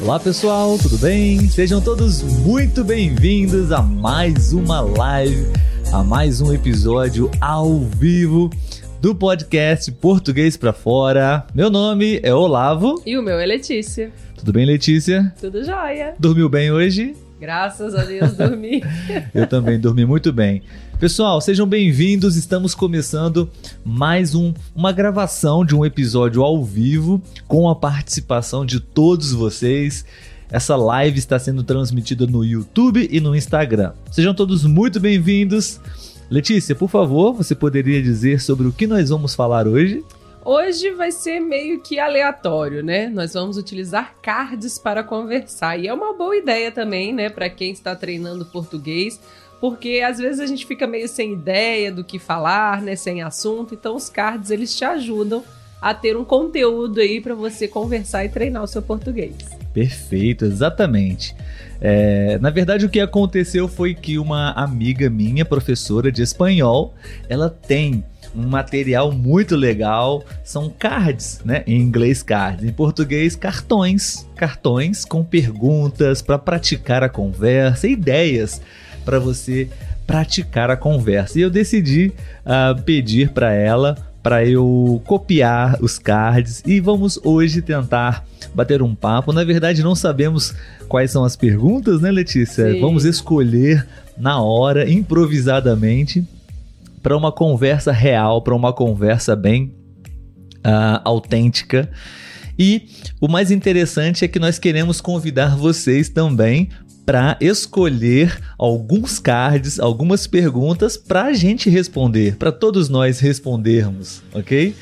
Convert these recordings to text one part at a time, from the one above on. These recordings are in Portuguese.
Olá pessoal, tudo bem? Sejam todos muito bem-vindos a mais uma live, a mais um episódio ao vivo do podcast Português para Fora. Meu nome é Olavo. E o meu é Letícia. Tudo bem, Letícia? Tudo jóia. Dormiu bem hoje? Graças a Deus dormi. Eu também dormi muito bem. Pessoal, sejam bem-vindos. Estamos começando mais um, uma gravação de um episódio ao vivo com a participação de todos vocês. Essa live está sendo transmitida no YouTube e no Instagram. Sejam todos muito bem-vindos. Letícia, por favor, você poderia dizer sobre o que nós vamos falar hoje? Hoje vai ser meio que aleatório, né? Nós vamos utilizar cards para conversar. E é uma boa ideia também, né, para quem está treinando português porque às vezes a gente fica meio sem ideia do que falar, né, sem assunto. Então os cards eles te ajudam a ter um conteúdo aí para você conversar e treinar o seu português. Perfeito, exatamente. É, na verdade, o que aconteceu foi que uma amiga minha, professora de espanhol, ela tem um material muito legal. São cards, né? Em inglês, cards. Em português, cartões. Cartões com perguntas para praticar a conversa, ideias para você praticar a conversa. E eu decidi uh, pedir para ela para eu copiar os cards e vamos hoje tentar bater um papo. Na verdade, não sabemos quais são as perguntas, né, Letícia? Sim. Vamos escolher na hora, improvisadamente, para uma conversa real, para uma conversa bem uh, autêntica. E o mais interessante é que nós queremos convidar vocês também para escolher alguns cards, algumas perguntas para a gente responder, para todos nós respondermos, ok?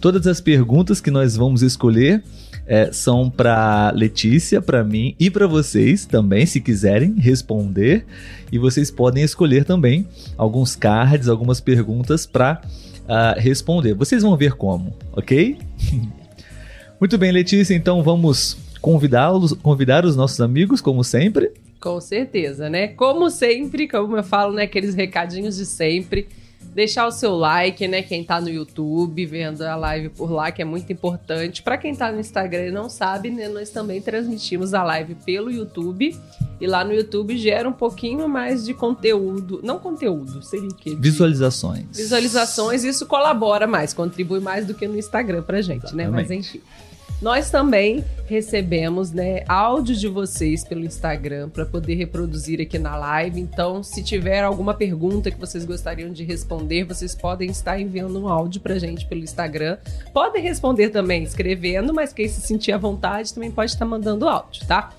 Todas as perguntas que nós vamos escolher é, são para Letícia, para mim e para vocês também, se quiserem responder. E vocês podem escolher também alguns cards, algumas perguntas para uh, ah, responder. Vocês vão ver como, ok? Muito bem, Letícia, então vamos convidá-los, convidar os nossos amigos, como sempre. Com certeza, né? Como sempre, como eu falo, né? Aqueles recadinhos de sempre. Deixar o seu like, né? Quem tá no YouTube, vendo a live por lá, que é muito importante. Para quem tá no Instagram e não sabe, né? Nós também transmitimos a live pelo YouTube. E lá no YouTube gera um pouquinho mais de conteúdo. Não conteúdo, seria o quê? Visualizações. Visualizações, isso colabora mais, contribui mais do que no Instagram pra gente, Exatamente. né? Mas enfim. Nós também recebemos, né, áudio de vocês pelo Instagram para poder reproduzir aqui na live. Então, se tiver alguma pergunta que vocês gostariam de responder, vocês podem estar enviando um áudio pra gente pelo Instagram. Podem responder também escrevendo, mas quem se sentir à vontade também pode estar mandando áudio, tá?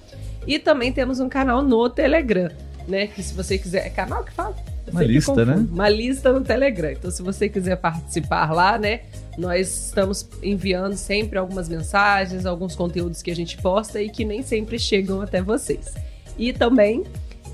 E também temos um canal no Telegram, né, que se você quiser, é canal que fala uma lista, né? Uma lista no Telegram. Então, se você quiser participar lá, né? Nós estamos enviando sempre algumas mensagens, alguns conteúdos que a gente posta e que nem sempre chegam até vocês. E também,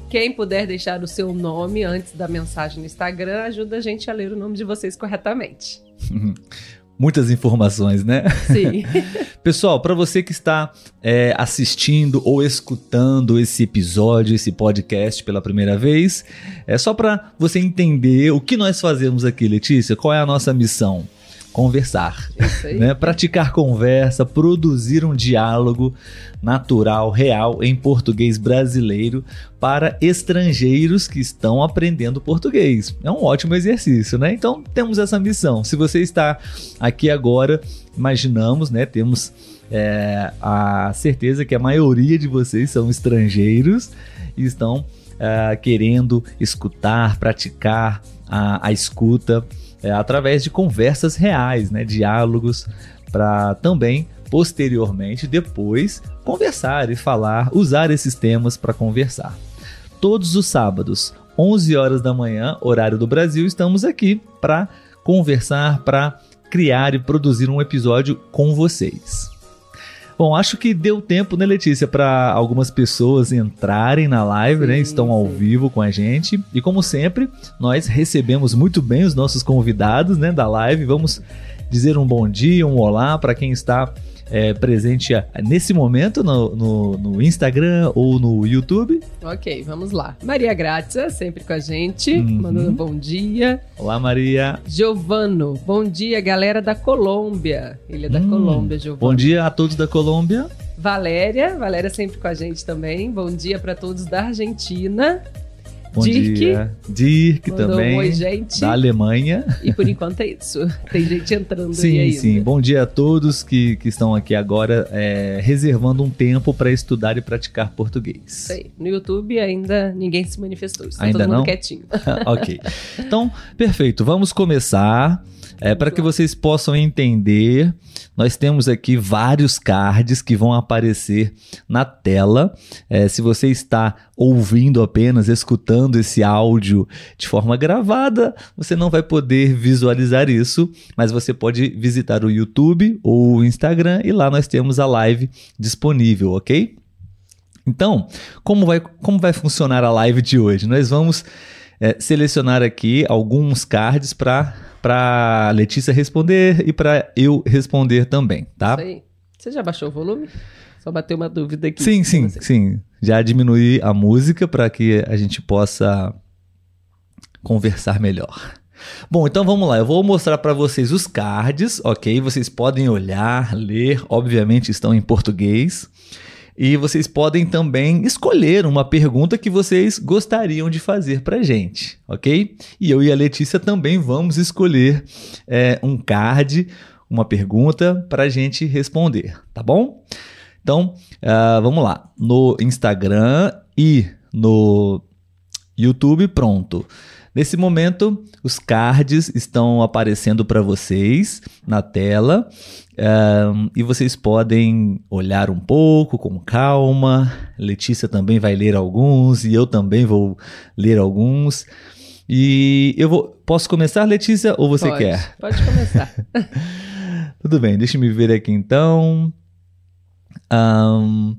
quem puder deixar o seu nome antes da mensagem no Instagram, ajuda a gente a ler o nome de vocês corretamente. muitas informações, né? Sim. Pessoal, para você que está é, assistindo ou escutando esse episódio, esse podcast pela primeira vez, é só para você entender o que nós fazemos aqui, Letícia. Qual é a nossa missão? Conversar, né? praticar conversa, produzir um diálogo natural, real, em português brasileiro para estrangeiros que estão aprendendo português. É um ótimo exercício, né? Então temos essa missão. Se você está aqui agora, imaginamos, né? Temos é, a certeza que a maioria de vocês são estrangeiros e estão é, querendo escutar, praticar a, a escuta é, através de conversas reais, né, diálogos, para também posteriormente, depois, conversar e falar, usar esses temas para conversar. Todos os sábados, 11 horas da manhã, horário do Brasil, estamos aqui para conversar, para criar e produzir um episódio com vocês. Bom, acho que deu tempo, né, Letícia, para algumas pessoas entrarem na live, né, sim, né? Estão ao vivo com a gente. E como sempre, nós recebemos muito bem os nossos convidados, né, da live. Vamos dizer um bom dia, um olá para quem está é, presente nesse momento no, no, no, Instagram ou no YouTube. Ok, vamos lá. Maria Grácia, sempre com a gente, uhum. mandando um bom dia. Olá, Maria. Giovano, bom dia, galera da Colômbia. Ele é da hum, Colômbia, Giovano. Bom dia a todos da Colômbia. Valéria, Valéria sempre com a gente também. Bom dia para todos da Argentina. Bom Dirk, dia. Dirk também. Um oi, gente. Da Alemanha. E por enquanto é isso. Tem gente entrando sim, aí. Sim, sim. Bom dia a todos que, que estão aqui agora, é, reservando um tempo para estudar e praticar português. Aí. No YouTube ainda ninguém se manifestou. Está ainda todo mundo não? quietinho. ok. Então, perfeito. Vamos começar. É, para que vocês possam entender, nós temos aqui vários cards que vão aparecer na tela. É, se você está ouvindo apenas, escutando esse áudio de forma gravada, você não vai poder visualizar isso, mas você pode visitar o YouTube ou o Instagram e lá nós temos a live disponível, ok? Então, como vai, como vai funcionar a live de hoje? Nós vamos é, selecionar aqui alguns cards para para Letícia responder e para eu responder também, tá? Isso aí. Você já baixou o volume? Só bateu uma dúvida aqui. Sim, sim, sim. Já diminui a música para que a gente possa conversar melhor. Bom, então vamos lá. Eu vou mostrar para vocês os cards, ok? Vocês podem olhar, ler, obviamente estão em português. E vocês podem também escolher uma pergunta que vocês gostariam de fazer para gente, ok? E eu e a Letícia também vamos escolher é, um card, uma pergunta para a gente responder, tá bom? Então, uh, vamos lá. No Instagram e no YouTube, pronto. Nesse momento, os cards estão aparecendo para vocês na tela um, e vocês podem olhar um pouco com calma. Letícia também vai ler alguns e eu também vou ler alguns. E eu vou. Posso começar, Letícia, ou você pode, quer? Pode começar. Tudo bem, deixa me ver aqui então. Um,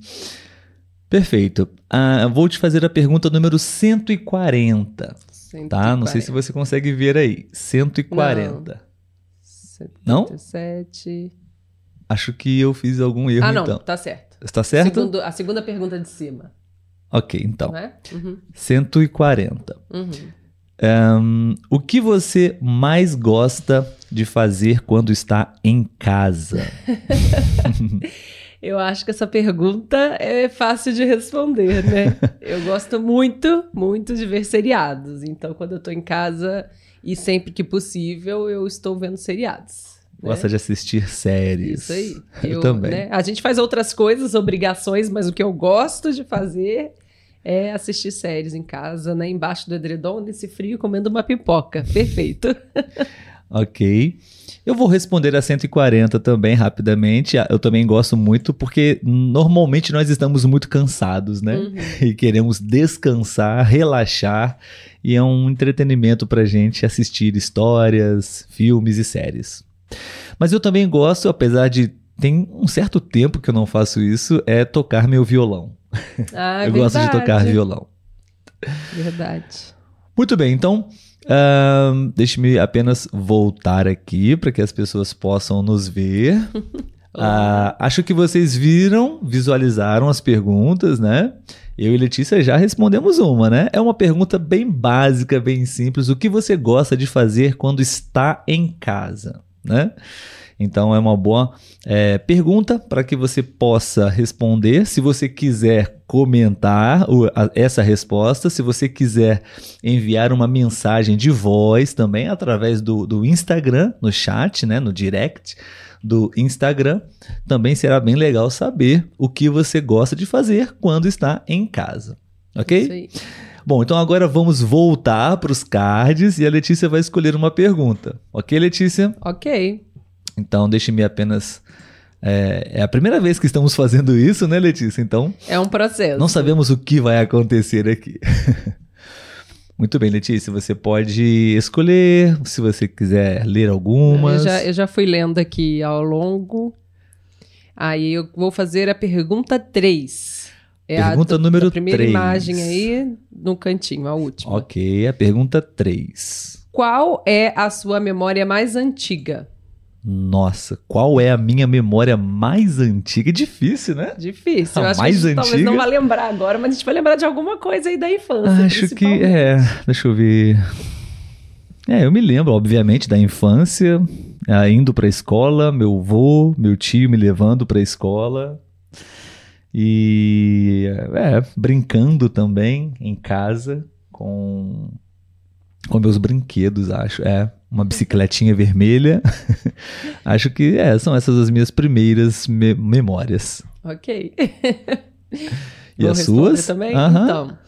perfeito. Uh, vou te fazer a pergunta número 140. 140. Tá? Não sei se você consegue ver aí. 140. Não? 77. Acho que eu fiz algum erro, ah, não, então. tá certo. Está certo? Segundo, a segunda pergunta de cima. Ok, então. É? Uhum. 140. Uhum. Um, o que você mais gosta de fazer quando está em casa? Eu acho que essa pergunta é fácil de responder, né? eu gosto muito, muito de ver seriados. Então, quando eu tô em casa e sempre que possível, eu estou vendo seriados. Né? Gosta de assistir séries. Isso aí. Eu, eu também. Né? A gente faz outras coisas, obrigações, mas o que eu gosto de fazer é assistir séries em casa, né? Embaixo do edredom, nesse frio, comendo uma pipoca. Perfeito. ok. Eu vou responder a 140 também rapidamente. Eu também gosto muito porque normalmente nós estamos muito cansados, né? Uhum. E queremos descansar, relaxar e é um entretenimento pra gente assistir histórias, filmes e séries. Mas eu também gosto, apesar de tem um certo tempo que eu não faço isso, é tocar meu violão. Ah, eu verdade. gosto de tocar violão. Verdade. Muito bem, então Deixe-me apenas voltar aqui para que as pessoas possam nos ver. Uh, acho que vocês viram, visualizaram as perguntas, né? Eu e Letícia já respondemos uma, né? É uma pergunta bem básica, bem simples. O que você gosta de fazer quando está em casa, né? Então é uma boa é, pergunta para que você possa responder. Se você quiser comentar essa resposta, se você quiser enviar uma mensagem de voz também através do, do Instagram, no chat, né, no direct do Instagram, também será bem legal saber o que você gosta de fazer quando está em casa. Ok? Bom, então agora vamos voltar para os cards e a Letícia vai escolher uma pergunta. Ok, Letícia? Ok. Então, deixe-me apenas. É, é, a primeira vez que estamos fazendo isso, né, Letícia? Então. É um processo. Não sabemos o que vai acontecer aqui. Muito bem, Letícia, você pode escolher, se você quiser ler algumas. Eu já, eu já fui lendo aqui ao longo. Aí eu vou fazer a pergunta 3. É pergunta a do, número 3. primeira 3. imagem aí no cantinho, a última. Ok, a pergunta 3. Qual é a sua memória mais antiga? Nossa, qual é a minha memória mais antiga? Difícil, né? Difícil. A Eu acho mais que a gente antiga? talvez não vai lembrar agora, mas a gente vai lembrar de alguma coisa aí da infância. Acho que é. Deixa eu ver. É, eu me lembro, obviamente, da infância, é, indo pra escola, meu avô, meu tio me levando pra escola. E é, brincando também em casa com, com meus brinquedos, acho. É, uma bicicletinha vermelha. acho que é, são essas as minhas primeiras me memórias. Ok. e as suas? também? Uhum. Então.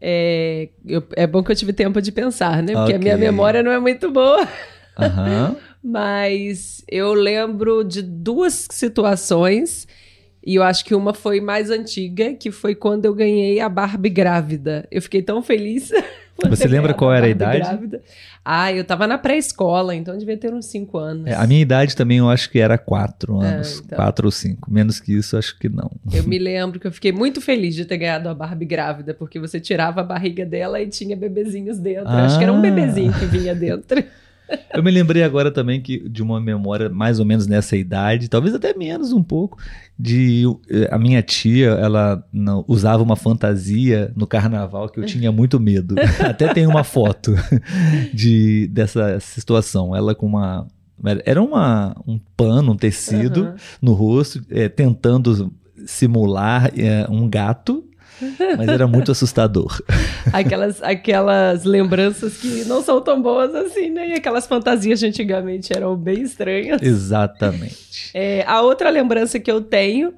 É, eu, é bom que eu tive tempo de pensar, né? Porque okay. a minha memória não é muito boa. Uhum. Mas eu lembro de duas situações. E eu acho que uma foi mais antiga, que foi quando eu ganhei a Barbie grávida. Eu fiquei tão feliz. Você lembra qual era a idade? Grávida. Ah, eu tava na pré-escola, então devia ter uns 5 anos. É, a minha idade também eu acho que era 4 é, anos. 4 é, então. ou 5. Menos que isso, acho que não. Eu me lembro que eu fiquei muito feliz de ter ganhado a Barbie grávida, porque você tirava a barriga dela e tinha bebezinhos dentro. Ah. Acho que era um bebezinho que vinha dentro. Eu me lembrei agora também que de uma memória mais ou menos nessa idade, talvez até menos um pouco, de eh, a minha tia, ela não, usava uma fantasia no carnaval que eu tinha muito medo. até tem uma foto de dessa situação, ela com uma era uma, um pano, um tecido uhum. no rosto, é, tentando simular é, um gato mas era muito assustador. Aquelas, aquelas lembranças que não são tão boas assim, né? E aquelas fantasias de antigamente eram bem estranhas. Exatamente. É, a outra lembrança que eu tenho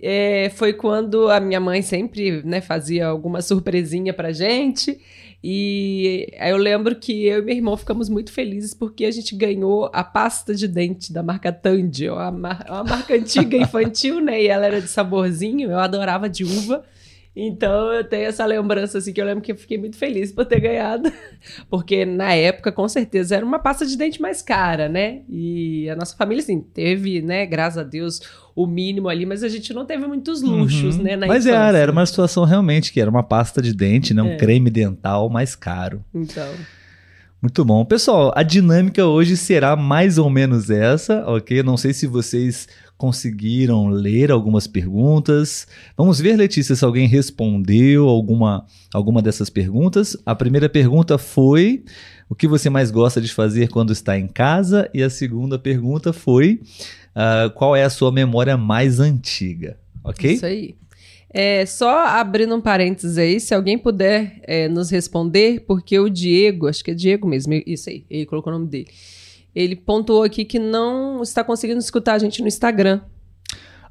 é, foi quando a minha mãe sempre né, fazia alguma surpresinha pra gente. E eu lembro que eu e meu irmão ficamos muito felizes porque a gente ganhou a pasta de dente da marca Tandy, uma, uma marca antiga infantil, né? E ela era de saborzinho, eu adorava de uva. Então eu tenho essa lembrança assim que eu lembro que eu fiquei muito feliz por ter ganhado, porque na época com certeza era uma pasta de dente mais cara, né? E a nossa família assim teve, né, graças a Deus, o mínimo ali, mas a gente não teve muitos luxos, uhum. né, na Mas era, era uma situação realmente que era uma pasta de dente, né, um é. creme dental mais caro. Então, muito bom. Pessoal, a dinâmica hoje será mais ou menos essa, ok? Não sei se vocês conseguiram ler algumas perguntas. Vamos ver, Letícia, se alguém respondeu alguma, alguma dessas perguntas. A primeira pergunta foi: o que você mais gosta de fazer quando está em casa? E a segunda pergunta foi: uh, qual é a sua memória mais antiga? Ok? Isso aí. É, só abrindo um parênteses aí, se alguém puder é, nos responder, porque o Diego, acho que é Diego mesmo, isso aí, ele colocou o nome dele. Ele pontuou aqui que não está conseguindo escutar a gente no Instagram.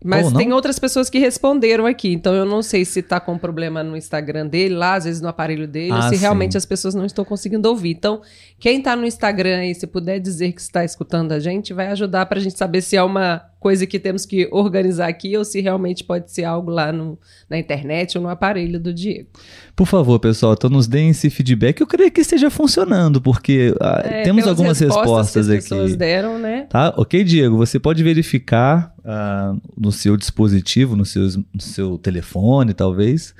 Mas tem outras pessoas que responderam aqui, então eu não sei se está com problema no Instagram dele, lá, às vezes no aparelho dele, ah, ou se sim. realmente as pessoas não estão conseguindo ouvir. Então, quem está no Instagram e se puder dizer que está escutando a gente, vai ajudar para a gente saber se é uma coisa que temos que organizar aqui ou se realmente pode ser algo lá no, na internet ou no aparelho do Diego. Por favor, pessoal, então nos deem esse feedback. Eu creio que esteja funcionando, porque ah, é, temos algumas respostas, respostas que as pessoas deram, né? Tá? Ok, Diego, você pode verificar uh, no seu dispositivo, no seu, no seu telefone, talvez,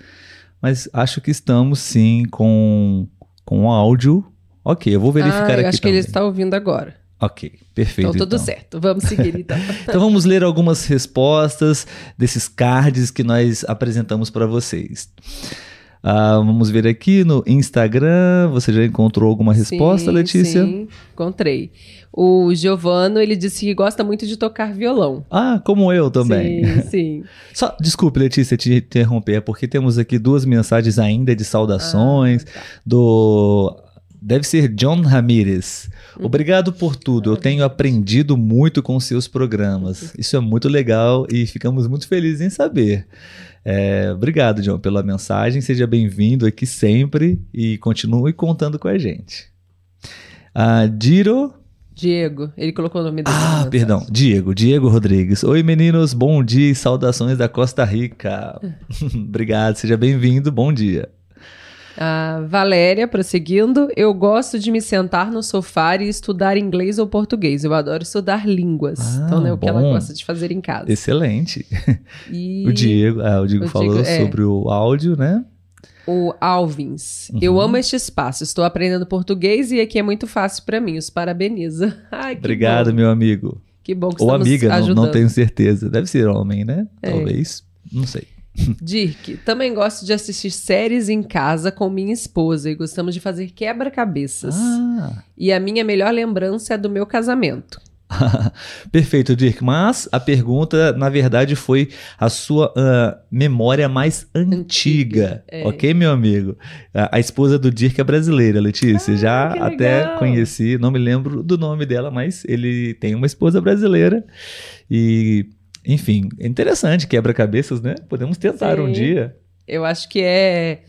mas acho que estamos sim com, com áudio. Ok, eu vou verificar ah, eu aqui. Acho também. que ele está ouvindo agora. Ok, perfeito. Então, tudo então. certo. Vamos seguir então. então, vamos ler algumas respostas desses cards que nós apresentamos para vocês. Uh, vamos ver aqui no Instagram. Você já encontrou alguma resposta, sim, Letícia? Sim, encontrei. O Giovano, ele disse que gosta muito de tocar violão. Ah, como eu também. Sim, sim. Só, desculpe, Letícia, te interromper, é porque temos aqui duas mensagens ainda de saudações ah, tá. do Deve ser John Ramirez. Uhum. Obrigado por tudo. Eu tenho aprendido muito com seus programas. Isso é muito legal e ficamos muito felizes em saber. É, obrigado, John, pela mensagem. Seja bem-vindo aqui sempre e continue contando com a gente. Uh, Diro. Diego, ele colocou o nome dele. Ah, perdão, Diego, Diego Rodrigues. Oi, meninos, bom dia e saudações da Costa Rica. Obrigado, seja bem-vindo, bom dia. A Valéria, prosseguindo, eu gosto de me sentar no sofá e estudar inglês ou português. Eu adoro estudar línguas. Ah, então, é o que ela gosta de fazer em casa. Excelente. E... O Diego, ah, o Diego o falou Diego, é. sobre o áudio, né? O Alvins. Uhum. Eu amo este espaço. Estou aprendendo português e aqui é muito fácil para mim. Os parabeniza. Ai, Obrigado, bom. meu amigo. Que bom que Ou estamos amiga. Não, não tenho certeza. Deve ser homem, né? É. Talvez. Não sei. Dirk, também gosto de assistir séries em casa com minha esposa e gostamos de fazer quebra-cabeças. Ah. E a minha melhor lembrança é do meu casamento. Perfeito, Dirk. Mas a pergunta, na verdade, foi a sua uh, memória mais antiga, antiga é. ok, meu amigo? A, a, esposa do Dirk é brasileira, Letícia. Ah, Já até conheci, não me lembro do nome dela, mas ele tem uma esposa brasileira e, enfim, é interessante, quebra-cabeças, né? Podemos tentar Sim. um dia. Eu acho que é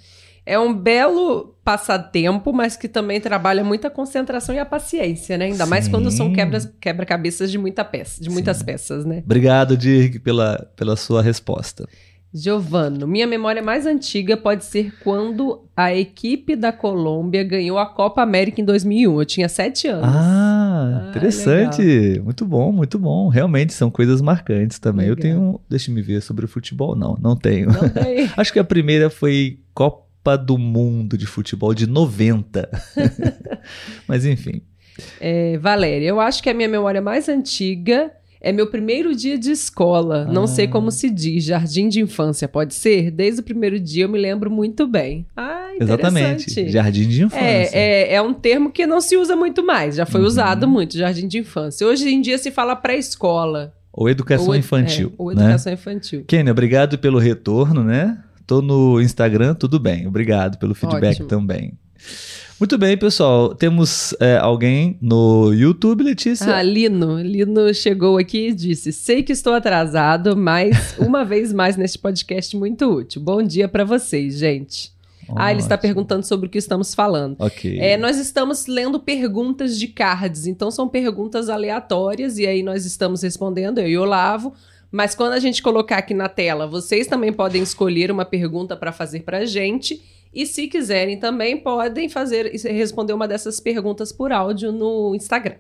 é um belo passatempo, mas que também trabalha muita concentração e a paciência, né? Ainda Sim. mais quando são quebra-cabeças de, muita peça, de muitas peças, né? Obrigado, Dirk, pela, pela sua resposta. Giovano, minha memória mais antiga pode ser quando a equipe da Colômbia ganhou a Copa América em 2001. Eu tinha sete anos. Ah, ah interessante. Legal. Muito bom, muito bom. Realmente são coisas marcantes também. Legal. Eu tenho. Deixa me ver sobre o futebol. Não, não tenho. Não tem. Acho que a primeira foi Copa Copa do Mundo de Futebol de 90. Mas enfim. É, Valéria, eu acho que a minha memória mais antiga é meu primeiro dia de escola. Ah. Não sei como se diz, jardim de infância, pode ser? Desde o primeiro dia eu me lembro muito bem. Ah, Exatamente, jardim de infância. É, é, é, um termo que não se usa muito mais, já foi uhum. usado muito, jardim de infância. Hoje em dia se fala pré-escola. Ou educação ou, infantil. É, ou educação né? infantil. Kenny, obrigado pelo retorno, né? Tô no Instagram, tudo bem. Obrigado pelo feedback Ótimo. também. Muito bem, pessoal. Temos é, alguém no YouTube, Letícia? Ah, Lino. Lino chegou aqui e disse: Sei que estou atrasado, mas uma vez mais neste podcast muito útil. Bom dia para vocês, gente. Ah, ele está perguntando sobre o que estamos falando. Ok. É, nós estamos lendo perguntas de cards, então são perguntas aleatórias e aí nós estamos respondendo, eu e o Olavo. Mas quando a gente colocar aqui na tela, vocês também podem escolher uma pergunta para fazer para a gente. E se quiserem também, podem fazer responder uma dessas perguntas por áudio no Instagram.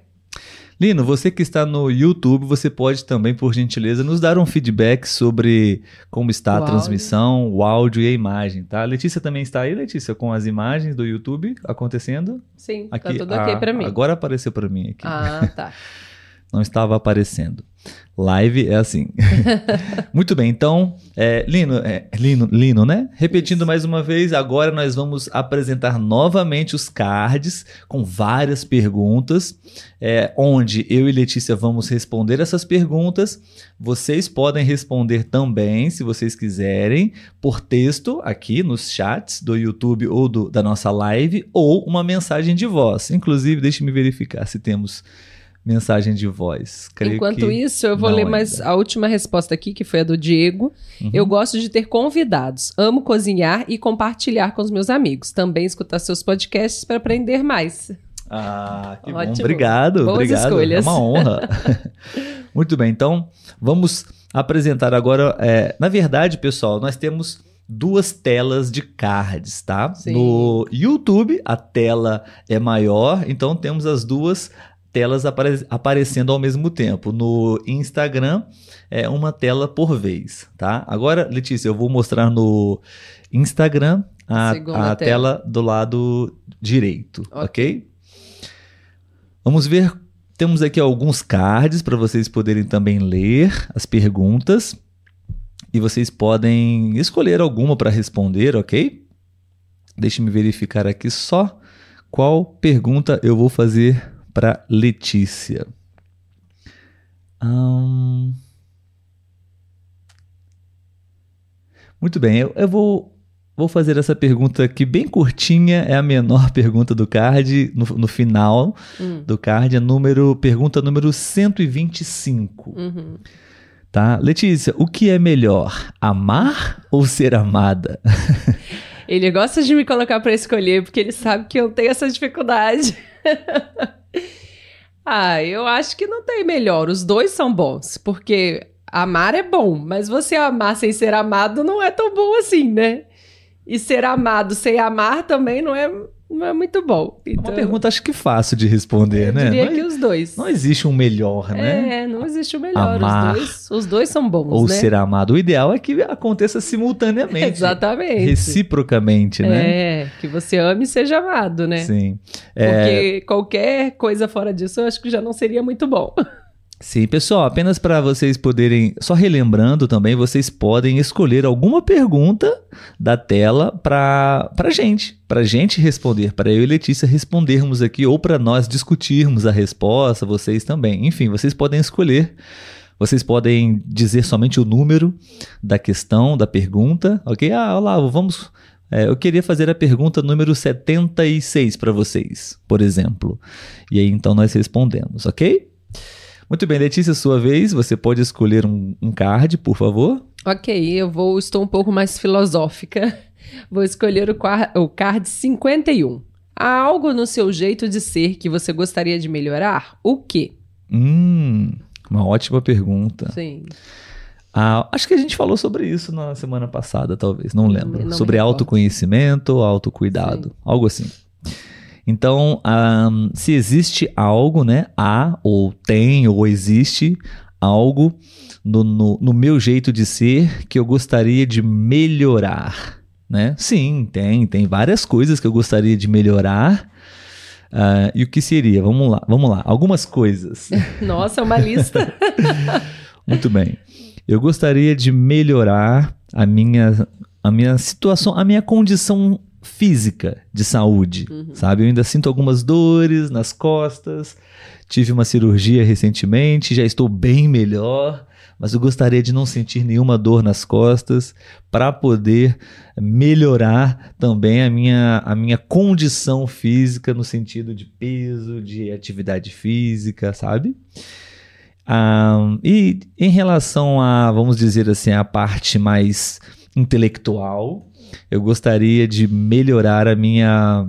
Lino, você que está no YouTube, você pode também, por gentileza, nos dar um feedback sobre como está o a transmissão, áudio. o áudio e a imagem, tá? Letícia também está aí, Letícia, com as imagens do YouTube acontecendo? Sim, tá aqui, tá tudo ok para mim. Agora apareceu para mim aqui. Ah, tá. Não estava aparecendo. Live é assim. Muito bem, então, é, Lino, é, Lino, Lino, né? Repetindo Isso. mais uma vez, agora nós vamos apresentar novamente os cards com várias perguntas, é, onde eu e Letícia vamos responder essas perguntas. Vocês podem responder também, se vocês quiserem, por texto aqui nos chats do YouTube ou do, da nossa live, ou uma mensagem de voz. Inclusive, deixe-me verificar se temos mensagem de voz. Creio Enquanto isso, eu vou ler mais a última resposta aqui, que foi a do Diego. Uhum. Eu gosto de ter convidados, amo cozinhar e compartilhar com os meus amigos. Também escutar seus podcasts para aprender mais. Ah, que Ótimo. bom. Obrigado, Boas obrigado. Escolhas. É uma honra. Muito bem, então vamos apresentar agora. É, na verdade, pessoal, nós temos duas telas de cards, tá? Sim. No YouTube a tela é maior, então temos as duas telas apare aparecendo ao mesmo tempo. No Instagram, é uma tela por vez, tá? Agora, Letícia, eu vou mostrar no Instagram a, a tela. tela. do lado direito, ok? okay? Vamos ver. Temos aqui alguns cards para vocês poderem também ler as perguntas. E vocês podem escolher alguma para responder, ok? Deixe-me verificar aqui só qual pergunta eu vou fazer para Letícia. Hum... Muito bem, eu, eu, vou, vou fazer essa pergunta aqui bem curtinha, é a menor pergunta do card, no, no final hum. do card, é número, pergunta número 125. Uhum. Tá? Letícia, o que é melhor, amar ou ser amada? Ele gosta de me colocar para escolher, porque ele sabe que eu tenho essa dificuldade. ah, eu acho que não tem melhor. Os dois são bons, porque amar é bom, mas você amar sem ser amado não é tão bom assim, né? E ser amado sem amar também não é não é muito bom. Então, é uma então, pergunta, acho que fácil de responder, eu né? Eu diria não, que os dois. Não existe um melhor, né? É, não existe o um melhor. Amar, os, dois, os dois são bons, ou né? ser amado. O ideal é que aconteça simultaneamente. Exatamente. Reciprocamente, né? É, que você ame e seja amado, né? Sim. É... Porque qualquer coisa fora disso, eu acho que já não seria muito bom. Sim, pessoal, apenas para vocês poderem, só relembrando também, vocês podem escolher alguma pergunta da tela para a gente, para gente responder, para eu e Letícia respondermos aqui ou para nós discutirmos a resposta, vocês também. Enfim, vocês podem escolher. Vocês podem dizer somente o número da questão, da pergunta, ok? Ah, olá, vamos. É, eu queria fazer a pergunta número 76 para vocês, por exemplo. E aí então nós respondemos, ok? Muito bem, Letícia, sua vez. Você pode escolher um, um card, por favor. Ok, eu vou. Estou um pouco mais filosófica. Vou escolher o, o card 51. Há algo no seu jeito de ser que você gostaria de melhorar? O quê? Hum, uma ótima pergunta. Sim. Ah, acho que a gente falou sobre isso na semana passada, talvez, não lembro. Não, não sobre autoconhecimento, autocuidado, Sim. algo assim. Então, um, se existe algo, né? Há, ou tem, ou existe algo no, no, no, meu jeito de ser que eu gostaria de melhorar, né? Sim, tem, tem várias coisas que eu gostaria de melhorar. Uh, e o que seria? Vamos lá, vamos lá. Algumas coisas. Nossa, é uma lista. Muito bem. Eu gostaria de melhorar a minha, a minha situação, a minha condição física de saúde, uhum. sabe? Eu ainda sinto algumas dores nas costas, tive uma cirurgia recentemente, já estou bem melhor, mas eu gostaria de não sentir nenhuma dor nas costas para poder melhorar também a minha, a minha condição física no sentido de peso, de atividade física, sabe? Ah, e em relação a, vamos dizer assim, a parte mais intelectual, eu gostaria de melhorar a minha,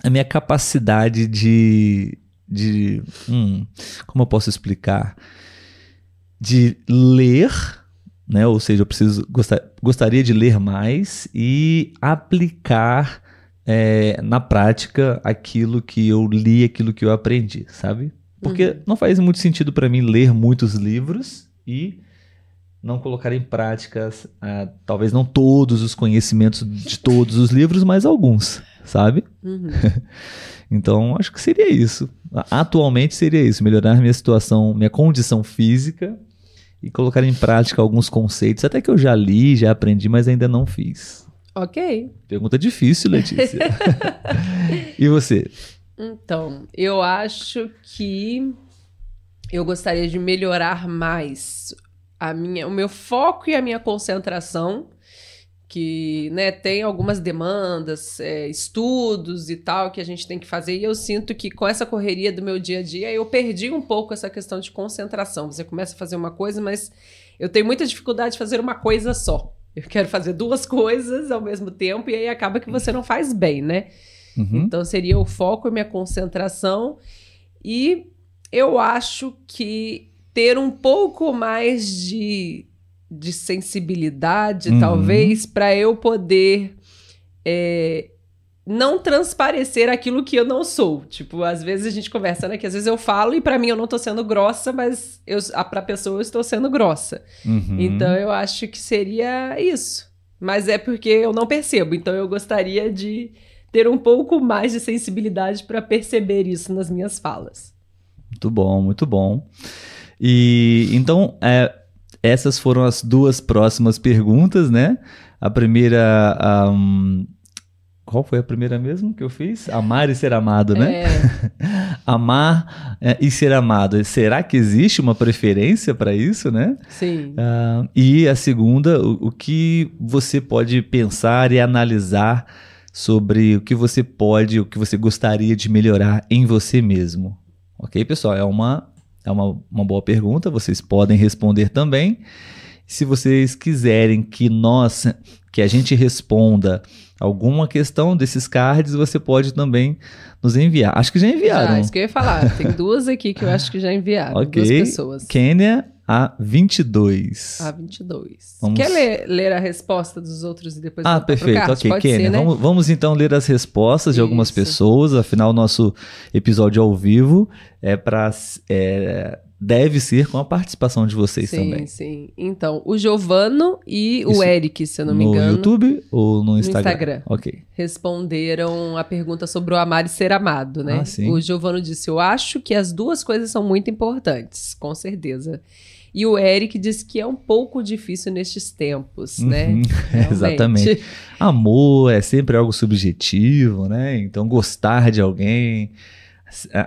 a minha capacidade de. de hum, como eu posso explicar? De ler, né? Ou seja, eu preciso gostar, gostaria de ler mais e aplicar é, na prática aquilo que eu li, aquilo que eu aprendi, sabe? Porque uhum. não faz muito sentido para mim ler muitos livros e não colocar em prática, uh, talvez não todos os conhecimentos de todos os livros, mas alguns, sabe? Uhum. então, acho que seria isso. Atualmente seria isso: melhorar minha situação, minha condição física e colocar em prática alguns conceitos, até que eu já li, já aprendi, mas ainda não fiz. Ok. Pergunta difícil, Letícia. e você? Então, eu acho que eu gostaria de melhorar mais a minha, o meu foco e a minha concentração, que né, tem algumas demandas, é, estudos e tal que a gente tem que fazer, e eu sinto que com essa correria do meu dia a dia eu perdi um pouco essa questão de concentração. Você começa a fazer uma coisa, mas eu tenho muita dificuldade de fazer uma coisa só. Eu quero fazer duas coisas ao mesmo tempo, e aí acaba que você não faz bem, né? Uhum. Então seria o foco e minha concentração. E eu acho que ter um pouco mais de, de sensibilidade, uhum. talvez, para eu poder é, não transparecer aquilo que eu não sou. Tipo, às vezes a gente conversa, né? Que às vezes eu falo e para mim eu não tô sendo grossa, mas eu, pra pessoa eu estou sendo grossa. Uhum. Então eu acho que seria isso. Mas é porque eu não percebo. Então eu gostaria de ter um pouco mais de sensibilidade para perceber isso nas minhas falas. Muito bom, muito bom. E então, é, essas foram as duas próximas perguntas, né? A primeira. Um, qual foi a primeira mesmo que eu fiz? Amar e ser amado, né? É. Amar é, e ser amado. Será que existe uma preferência para isso, né? Sim. Uh, e a segunda, o, o, que você pode pensar e analisar sobre o que você pode, o que você gostaria de melhorar em você mesmo. Ok, pessoal? É uma é uma, uma boa pergunta, vocês podem responder também. Se vocês quiserem que nós, que a gente responda alguma questão desses cards, você pode também nos enviar. Acho que já enviaram. Já, isso que eu ia falar. Tem duas aqui que eu acho que já enviaram. okay. Duas pessoas. Kênia a22. A22. Vamos... Quer ler, ler, a resposta dos outros e depois Ah, perfeito. Ok, Kênia. Né? Vamos, vamos, então ler as respostas de Isso. algumas pessoas. Afinal, nosso episódio ao vivo é para é, deve ser com a participação de vocês sim, também. Sim, sim. Então, o Giovano e Isso o Eric, se eu não me engano. No YouTube ou no Instagram? No Instagram. Ok. Responderam a pergunta sobre o amar e ser amado, né? Ah, sim. O Giovano disse: Eu acho que as duas coisas são muito importantes, com certeza. E o Eric disse que é um pouco difícil nestes tempos, uhum. né? Exatamente. Amor é sempre algo subjetivo, né? Então, gostar de alguém,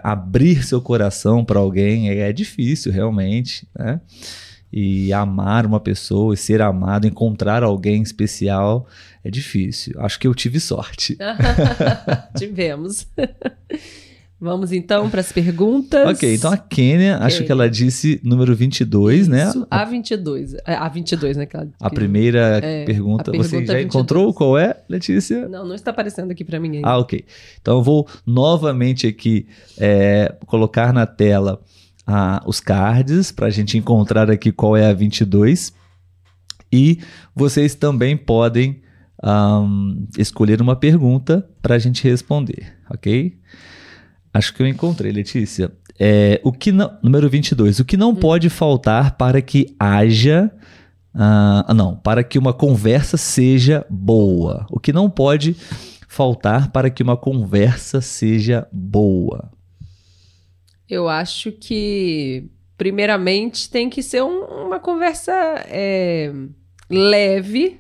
abrir seu coração para alguém é, é difícil, realmente, né? E amar uma pessoa e ser amado, encontrar alguém especial é difícil. Acho que eu tive sorte. Tivemos. Vamos então para as perguntas. Ok, então a Kênia, okay. acho que ela disse número 22, Isso, né? A 22. A 22, né? Aquela, a primeira é, pergunta. A pergunta. Você já 22. encontrou qual é, Letícia? Não, não está aparecendo aqui para mim ainda. Ah, ok. Então eu vou novamente aqui é, colocar na tela ah, os cards para a gente encontrar aqui qual é a 22. E vocês também podem um, escolher uma pergunta para a gente responder, ok? Acho que eu encontrei, Letícia. É, o que não, número 22. O que não hum. pode faltar para que haja. Uh, não, para que uma conversa seja boa. O que não pode faltar para que uma conversa seja boa? Eu acho que, primeiramente, tem que ser um, uma conversa é, leve,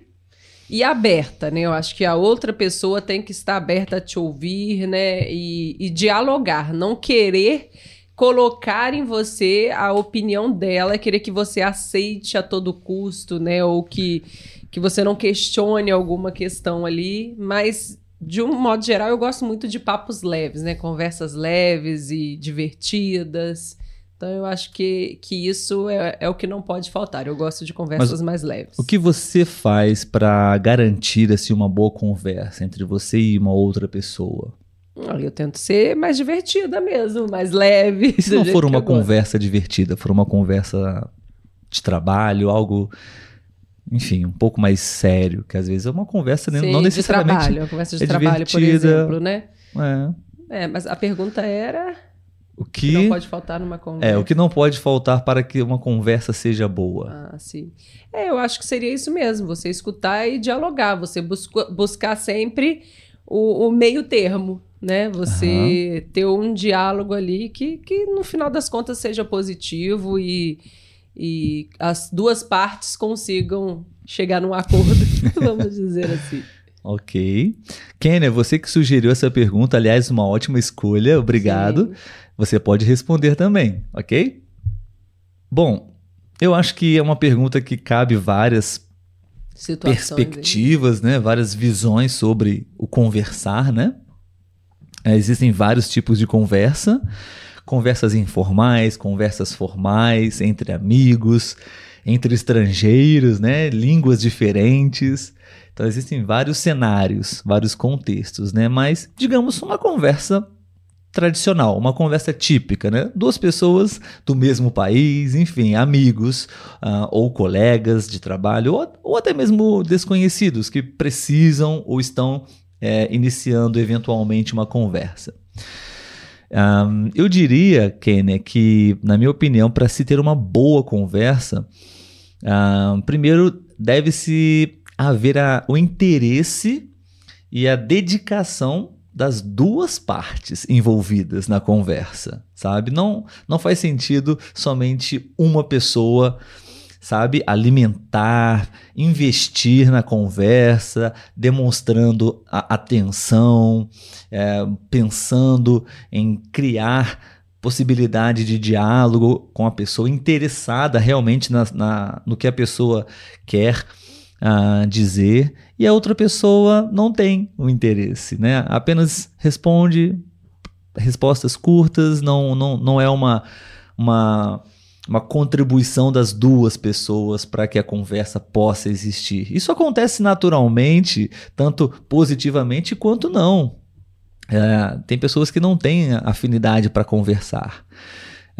e aberta, né? Eu acho que a outra pessoa tem que estar aberta a te ouvir, né? E, e dialogar, não querer colocar em você a opinião dela, querer que você aceite a todo custo, né? Ou que, que você não questione alguma questão ali, mas de um modo geral eu gosto muito de papos leves, né? Conversas leves e divertidas. Então eu acho que, que isso é, é o que não pode faltar. Eu gosto de conversas Mas mais leves. O que você faz para garantir assim, uma boa conversa entre você e uma outra pessoa? Eu tento ser mais divertida mesmo, mais leve. E se não for uma conversa divertida, for uma conversa de trabalho, algo enfim, um pouco mais sério, que às vezes é uma conversa Sim, não necessariamente de trabalho, uma conversa de é trabalho, por exemplo, né? É. é, mas a pergunta era o que, não pode faltar numa conversa. É, o que não pode faltar para que uma conversa seja boa. Ah, sim. É, eu acho que seria isso mesmo, você escutar e dialogar, você busca, buscar sempre o, o, meio termo, né? Você uhum. ter um diálogo ali que, que no final das contas seja positivo e, e as duas partes consigam chegar num acordo, vamos dizer assim. Ok. Kenner, você que sugeriu essa pergunta, aliás, uma ótima escolha, obrigado. Sim você pode responder também, ok? Bom, eu acho que é uma pergunta que cabe várias Situações perspectivas, né? Várias visões sobre o conversar, né? É, existem vários tipos de conversa, conversas informais, conversas formais, entre amigos, entre estrangeiros, né? Línguas diferentes. Então existem vários cenários, vários contextos, né? Mas digamos uma conversa tradicional, uma conversa típica, né? Duas pessoas do mesmo país, enfim, amigos uh, ou colegas de trabalho, ou, ou, até mesmo desconhecidos que precisam ou estão é, iniciando eventualmente uma conversa. Um, eu diria, Kenny, que, na minha opinião, para se ter uma boa conversa, um, primeiro deve-se haver a, o interesse e a dedicação das duas partes envolvidas na conversa, sabe? Não, não faz sentido somente uma pessoa, sabe, alimentar, investir na conversa, demonstrando atenção, é, pensando em criar possibilidade de diálogo com a pessoa, interessada realmente na, na no que a pessoa quer uh, dizer e a outra pessoa não tem o interesse, né? Apenas responde respostas curtas, não, não, não é uma, uma, uma contribuição das duas pessoas para que a conversa possa existir. Isso acontece naturalmente, tanto positivamente quanto não. É, tem pessoas que não têm afinidade para conversar.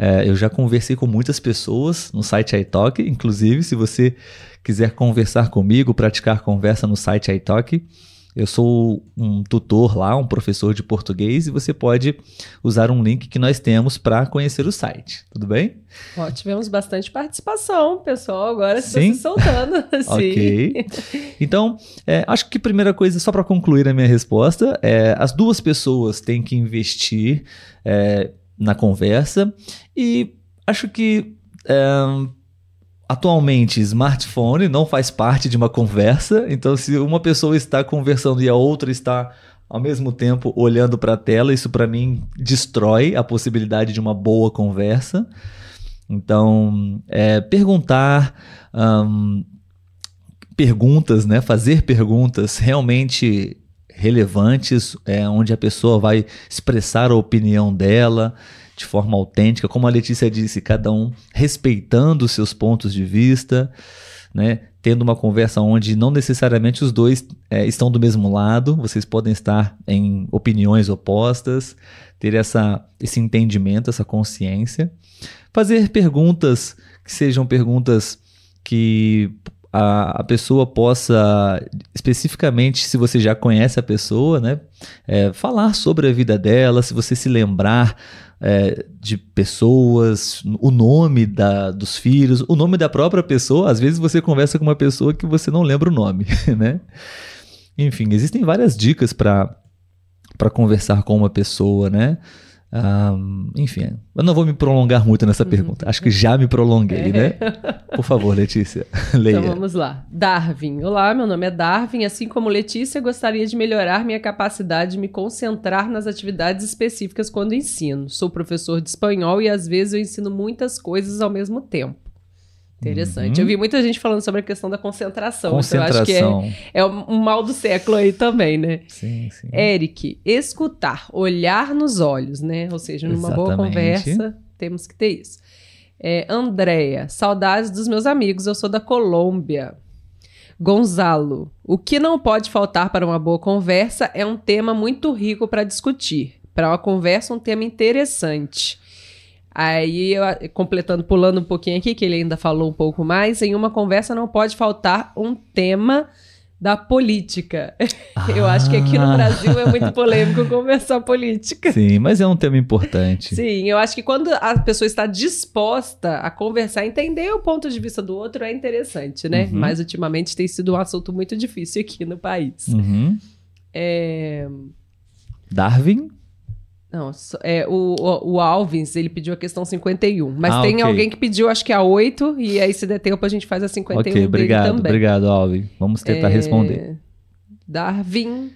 É, eu já conversei com muitas pessoas no site iTalk, inclusive, se você quiser conversar comigo, praticar conversa no site iTalk, Eu sou um tutor lá, um professor de português, e você pode usar um link que nós temos para conhecer o site. Tudo bem? Ó, tivemos bastante participação, pessoal. Agora está se soltando. ok. Então, é, acho que primeira coisa, só para concluir a minha resposta, é, as duas pessoas têm que investir é, na conversa e acho que. É, Atualmente, smartphone não faz parte de uma conversa, então se uma pessoa está conversando e a outra está ao mesmo tempo olhando para a tela, isso para mim destrói a possibilidade de uma boa conversa. Então, é, perguntar um, perguntas, né? Fazer perguntas realmente relevantes, é, onde a pessoa vai expressar a opinião dela de forma autêntica, como a Letícia disse, cada um respeitando os seus pontos de vista, né? Tendo uma conversa onde não necessariamente os dois é, estão do mesmo lado, vocês podem estar em opiniões opostas, ter essa, esse entendimento, essa consciência. Fazer perguntas que sejam perguntas que a, a pessoa possa, especificamente se você já conhece a pessoa, né, é, falar sobre a vida dela, se você se lembrar é, de pessoas, o nome da, dos filhos, o nome da própria pessoa. Às vezes você conversa com uma pessoa que você não lembra o nome, né? Enfim, existem várias dicas para conversar com uma pessoa, né? Um, enfim, eu não vou me prolongar muito nessa uhum. pergunta. Acho que já me prolonguei, é. né? Por favor, Letícia, leia. Então vamos lá. Darwin. Olá, meu nome é Darwin. Assim como Letícia, gostaria de melhorar minha capacidade de me concentrar nas atividades específicas quando ensino. Sou professor de espanhol e às vezes eu ensino muitas coisas ao mesmo tempo. Interessante. Uhum. Eu vi muita gente falando sobre a questão da concentração. Concentração. Então eu acho que é, é um mal do século aí também, né? Sim, sim. Eric, escutar, olhar nos olhos, né? Ou seja, numa Exatamente. boa conversa, temos que ter isso. É, Andréia, saudades dos meus amigos, eu sou da Colômbia. Gonzalo, o que não pode faltar para uma boa conversa é um tema muito rico para discutir. Para uma conversa, um tema interessante. Aí, eu, completando, pulando um pouquinho aqui, que ele ainda falou um pouco mais, em uma conversa não pode faltar um tema da política. Ah. Eu acho que aqui no ah. Brasil é muito polêmico conversar política. Sim, mas é um tema importante. Sim, eu acho que quando a pessoa está disposta a conversar, entender o ponto de vista do outro é interessante, né? Uhum. Mas ultimamente tem sido um assunto muito difícil aqui no país. Uhum. É... Darwin? Não, é, o, o, o, Alves, ele pediu a questão 51. Mas ah, tem okay. alguém que pediu, acho que a 8, e aí se der tempo a gente faz a 51 Ok, obrigado, obrigado, Alves. Vamos tentar é... responder. Darwin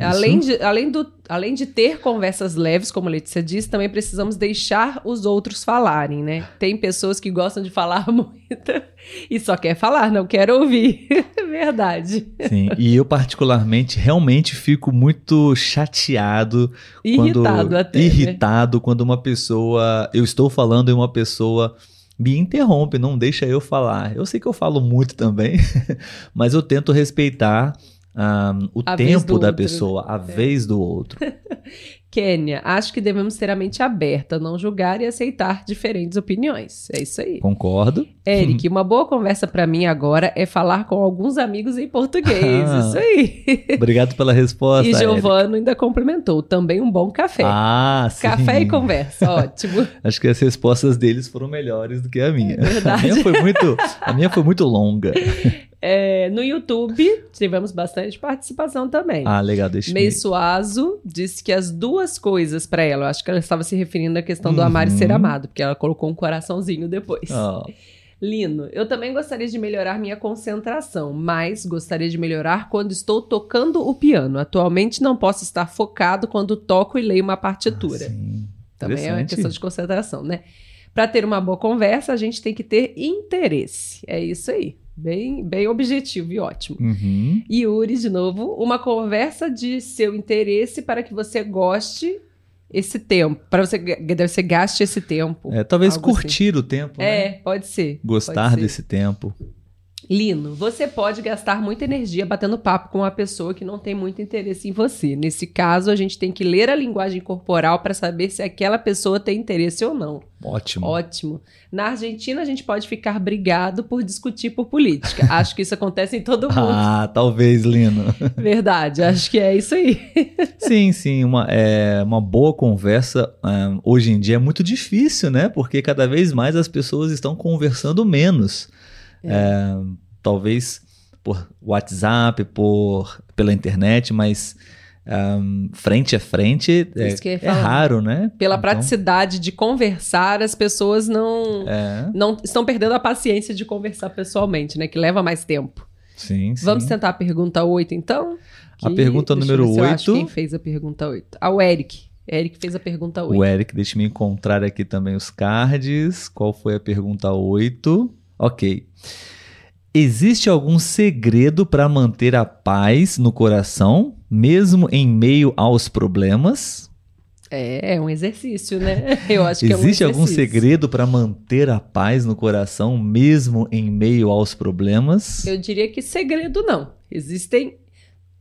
Além de, além, do, além de ter conversas leves, como a Letícia disse, também precisamos deixar os outros falarem, né? Tem pessoas que gostam de falar muito e só quer falar, não quer ouvir. Verdade. Sim, e eu particularmente realmente fico muito chateado. Irritado quando, até. Né? Irritado né? quando uma pessoa. Eu estou falando e uma pessoa me interrompe, não deixa eu falar. Eu sei que eu falo muito também, mas eu tento respeitar um, o a tempo da outro. pessoa, a é. vez do outro. Kênia, acho que devemos ter a mente aberta, não julgar e aceitar diferentes opiniões. É isso aí. Concordo. Eric, uma boa conversa para mim agora é falar com alguns amigos em português. Ah, isso aí. Obrigado pela resposta. E Giovano ainda complementou. Também um bom café. Ah, sim. Café e conversa, ótimo. Acho que as respostas deles foram melhores do que a minha. verdade. A minha foi muito, a minha foi muito longa. É, no YouTube, tivemos bastante participação também. Ah, legal, deixa Mei Suazo disse que as duas coisas para ela, eu acho que ela estava se referindo à questão do amar e ser uhum. amado, porque ela colocou um coraçãozinho depois. Oh. Lino, eu também gostaria de melhorar minha concentração, mas gostaria de melhorar quando estou tocando o piano. Atualmente não posso estar focado quando toco e leio uma partitura. Ah, também é uma questão de concentração, né? Para ter uma boa conversa, a gente tem que ter interesse. É isso aí. Bem, bem objetivo e ótimo. Uhum. Yuri, de novo, uma conversa de seu interesse para que você goste esse tempo, para você, você gaste esse tempo. É, talvez curtir assim. o tempo. É, né? pode ser. Gostar pode ser. desse tempo. Lino, você pode gastar muita energia batendo papo com uma pessoa que não tem muito interesse em você. Nesse caso, a gente tem que ler a linguagem corporal para saber se aquela pessoa tem interesse ou não. Ótimo. Ótimo. Na Argentina, a gente pode ficar brigado por discutir por política. acho que isso acontece em todo mundo. ah, talvez, Lino. Verdade, acho que é isso aí. sim, sim. Uma, é, uma boa conversa um, hoje em dia é muito difícil, né? Porque cada vez mais as pessoas estão conversando menos. É. É, talvez por WhatsApp, por pela internet, mas um, frente a frente é, é raro, né? Pela então... praticidade de conversar, as pessoas não, é. não estão perdendo a paciência de conversar pessoalmente, né? Que leva mais tempo. Sim, sim. Vamos tentar a pergunta 8, então? Que, a pergunta número 8. quem fez a pergunta 8? Ah, o Eric. Eric fez a pergunta 8. O Eric, deixa eu me encontrar aqui também os cards. Qual foi a pergunta 8? Ok. Existe algum segredo para manter a paz no coração, mesmo em meio aos problemas? É, é um exercício, né? Eu acho que Existe é um algum segredo para manter a paz no coração, mesmo em meio aos problemas? Eu diria que segredo não. Existem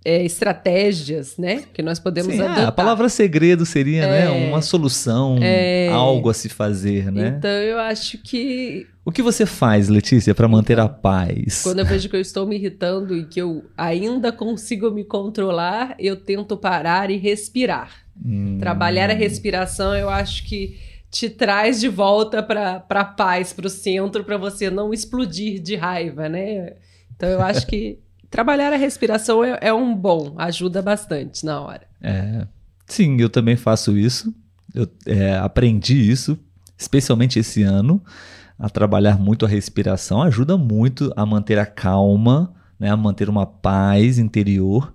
é, estratégias, né? Que nós podemos Sim, adotar. a palavra segredo seria, né, é, né, uma solução, é, algo a se fazer, né? Então eu acho que o que você faz, Letícia, para manter a paz? Quando eu vejo que eu estou me irritando e que eu ainda consigo me controlar, eu tento parar e respirar. Hum. Trabalhar a respiração, eu acho que te traz de volta para a paz, para o centro, para você não explodir de raiva, né? Então eu acho que trabalhar a respiração é, é, um bom, ajuda bastante na hora. É, sim, eu também faço isso. Eu é, aprendi isso, especialmente esse ano, a trabalhar muito a respiração. Ajuda muito a manter a calma, né, a manter uma paz interior.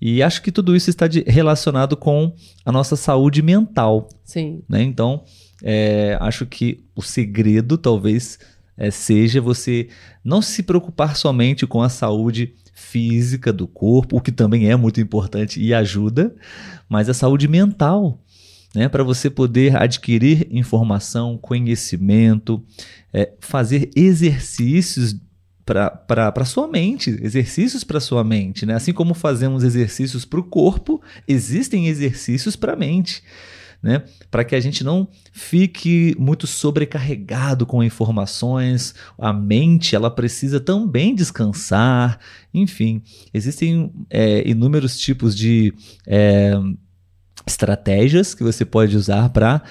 E acho que tudo isso está de, relacionado com a nossa saúde mental. Sim. Né? Então, é, acho que o segredo talvez é, seja você não se preocupar somente com a saúde física do corpo, o que também é muito importante e ajuda, mas a saúde mental, né, para você poder adquirir informação, conhecimento, é, fazer exercícios para sua mente, exercícios para sua mente, né? Assim como fazemos exercícios para o corpo, existem exercícios para a mente né? Para que a gente não fique muito sobrecarregado com informações. A mente ela precisa também descansar. Enfim, existem é, inúmeros tipos de é, estratégias que você pode usar para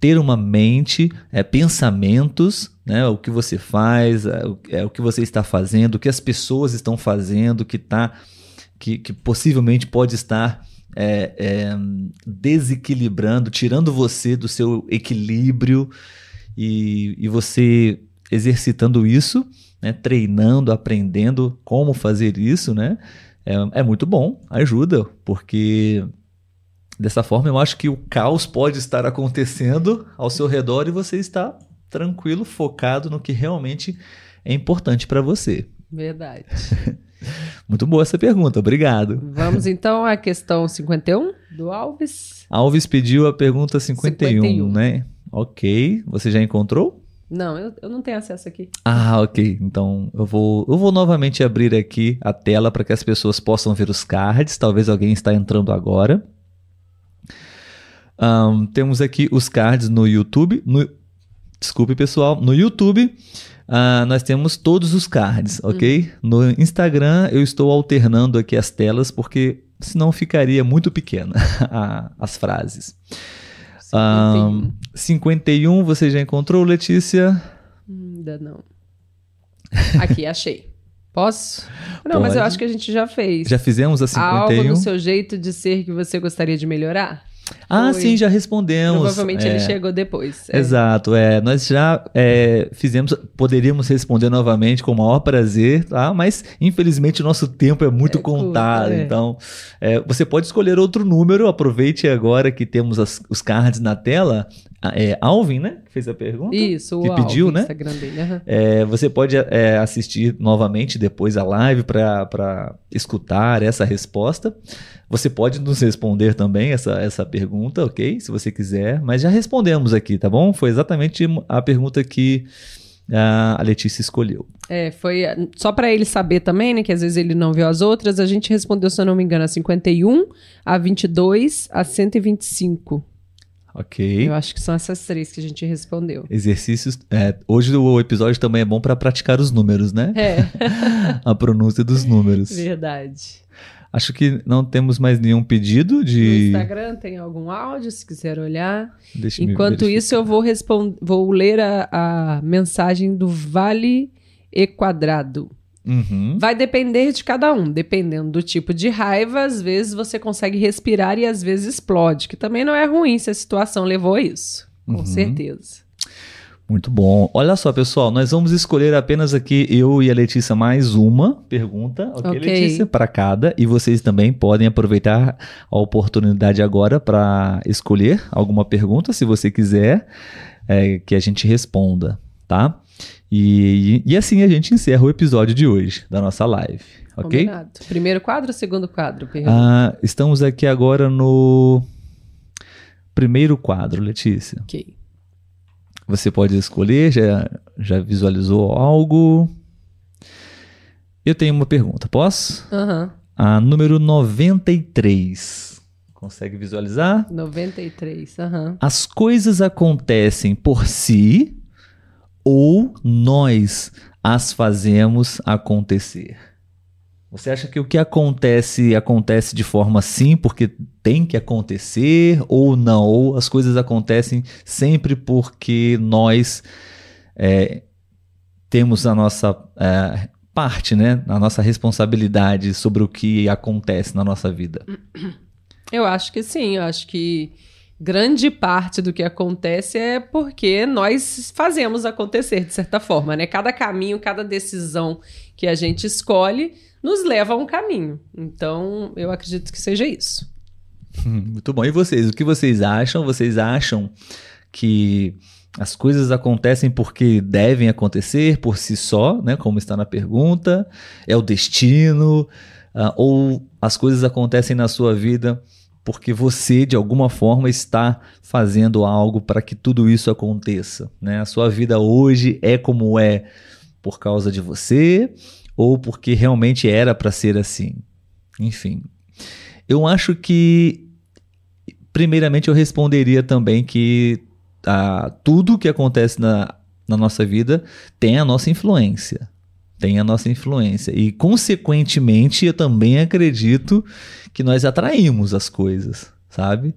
ter uma mente, é, pensamentos, né, o que você faz, é, é, o que você está fazendo, o que as pessoas estão fazendo, que, tá, que, que possivelmente pode estar é, é, desequilibrando, tirando você do seu equilíbrio e, e você exercitando isso, né, treinando, aprendendo como fazer isso, né, é, é muito bom, ajuda, porque dessa forma eu acho que o caos pode estar acontecendo ao seu redor e você está tranquilo, focado no que realmente é importante para você. Verdade. Muito boa essa pergunta, obrigado. Vamos então à questão 51 do Alves. Alves pediu a pergunta 51, 51. né? Ok. Você já encontrou? Não, eu, eu não tenho acesso aqui. Ah, ok. Então eu vou, eu vou novamente abrir aqui a tela para que as pessoas possam ver os cards. Talvez alguém está entrando agora. Um, temos aqui os cards no YouTube. No, desculpe, pessoal. No YouTube Uh, nós temos todos os cards, ok? Uhum. No Instagram eu estou alternando aqui as telas porque senão ficaria muito pequena as frases. 51. Um, 51 você já encontrou, Letícia? Ainda não. Aqui, achei. Posso? Não, Pode. mas eu acho que a gente já fez. Já fizemos a 51? Algo no seu jeito de ser que você gostaria de melhorar? Ah, Foi. sim, já respondemos. Provavelmente é, ele chegou depois. É. Exato, é. Nós já é, fizemos, poderíamos responder novamente com o maior prazer, tá? Mas infelizmente o nosso tempo é muito é contado. Curto, é. então, é, você pode escolher outro número. Aproveite agora que temos as, os cards na tela. É, Alvin, né? Que fez a pergunta. Isso, que o pediu, Alvin, né? Uhum. É, você pode assistir novamente depois a live para escutar essa resposta. Você pode nos responder também essa, essa pergunta, ok? Se você quiser, mas já respondemos aqui, tá bom? Foi exatamente a pergunta que a Letícia escolheu. É, foi só para ele saber também, né, que às vezes ele não viu as outras, a gente respondeu, se eu não me engano, a 51, a 22, a 125. Ok. Eu acho que são essas três que a gente respondeu. Exercícios. É, hoje o episódio também é bom para praticar os números, né? É. a pronúncia dos números. Verdade. Acho que não temos mais nenhum pedido de. No Instagram tem algum áudio, se quiser olhar. Deixa Enquanto isso, eu vou, respond... vou ler a, a mensagem do Vale E Quadrado. Uhum. Vai depender de cada um. Dependendo do tipo de raiva, às vezes você consegue respirar e às vezes explode, que também não é ruim se a situação levou a isso. Com Uhum. certeza. Muito bom. Olha só, pessoal, nós vamos escolher apenas aqui, eu e a Letícia, mais uma pergunta, ok, Ok. Letícia? Para cada. E vocês também podem aproveitar a oportunidade agora para escolher alguma pergunta, se você quiser, é, que a gente responda, tá? E, e assim a gente encerra o episódio de hoje da nossa live, ok? Combinado. Primeiro quadro ou segundo quadro? Ah, estamos aqui agora no primeiro quadro, Letícia. Ok. Você pode escolher, já, já visualizou algo? Eu tenho uma pergunta, posso? Aham. A número 93. Consegue visualizar? 93. Aham. As coisas acontecem por si ou nós as fazemos acontecer? Você acha que o que acontece acontece de forma sim porque tem que acontecer ou não? Ou as coisas acontecem sempre porque nós é, temos a nossa é, parte, né? A nossa responsabilidade sobre o que acontece na nossa vida? Eu acho que sim. Eu acho que grande parte do que acontece é porque nós fazemos acontecer, de certa forma, né? Cada caminho, cada decisão que a gente escolhe nos leva a um caminho. Então, eu acredito que seja isso. Muito bom. E vocês? O que vocês acham? Vocês acham que as coisas acontecem porque devem acontecer por si só, né? Como está na pergunta? É o destino? Ah, ou as coisas acontecem na sua vida porque você, de alguma forma, está fazendo algo para que tudo isso aconteça? Né? A sua vida hoje é como é por causa de você ou porque realmente era para ser assim? Enfim. Eu acho que primeiramente eu responderia também que tudo que acontece na, na nossa vida tem a nossa influência. Tem a nossa influência. E, consequentemente, eu também acredito que nós atraímos as coisas, sabe?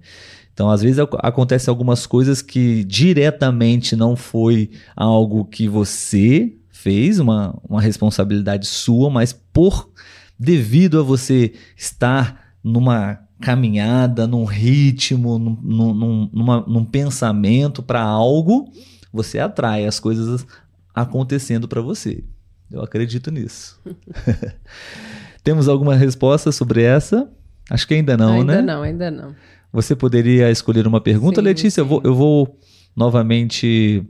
Então, às vezes ac acontecem algumas coisas que diretamente não foi algo que você fez, uma, uma responsabilidade sua, mas por devido a você estar numa caminhada, num ritmo, num, num, numa, num pensamento para algo, você atrai as coisas acontecendo para você. Eu acredito nisso. Temos alguma resposta sobre essa? Acho que ainda não, ainda né? não, ainda não. Você poderia escolher uma pergunta, Sim, Letícia? Eu, sim. vou, eu vou novamente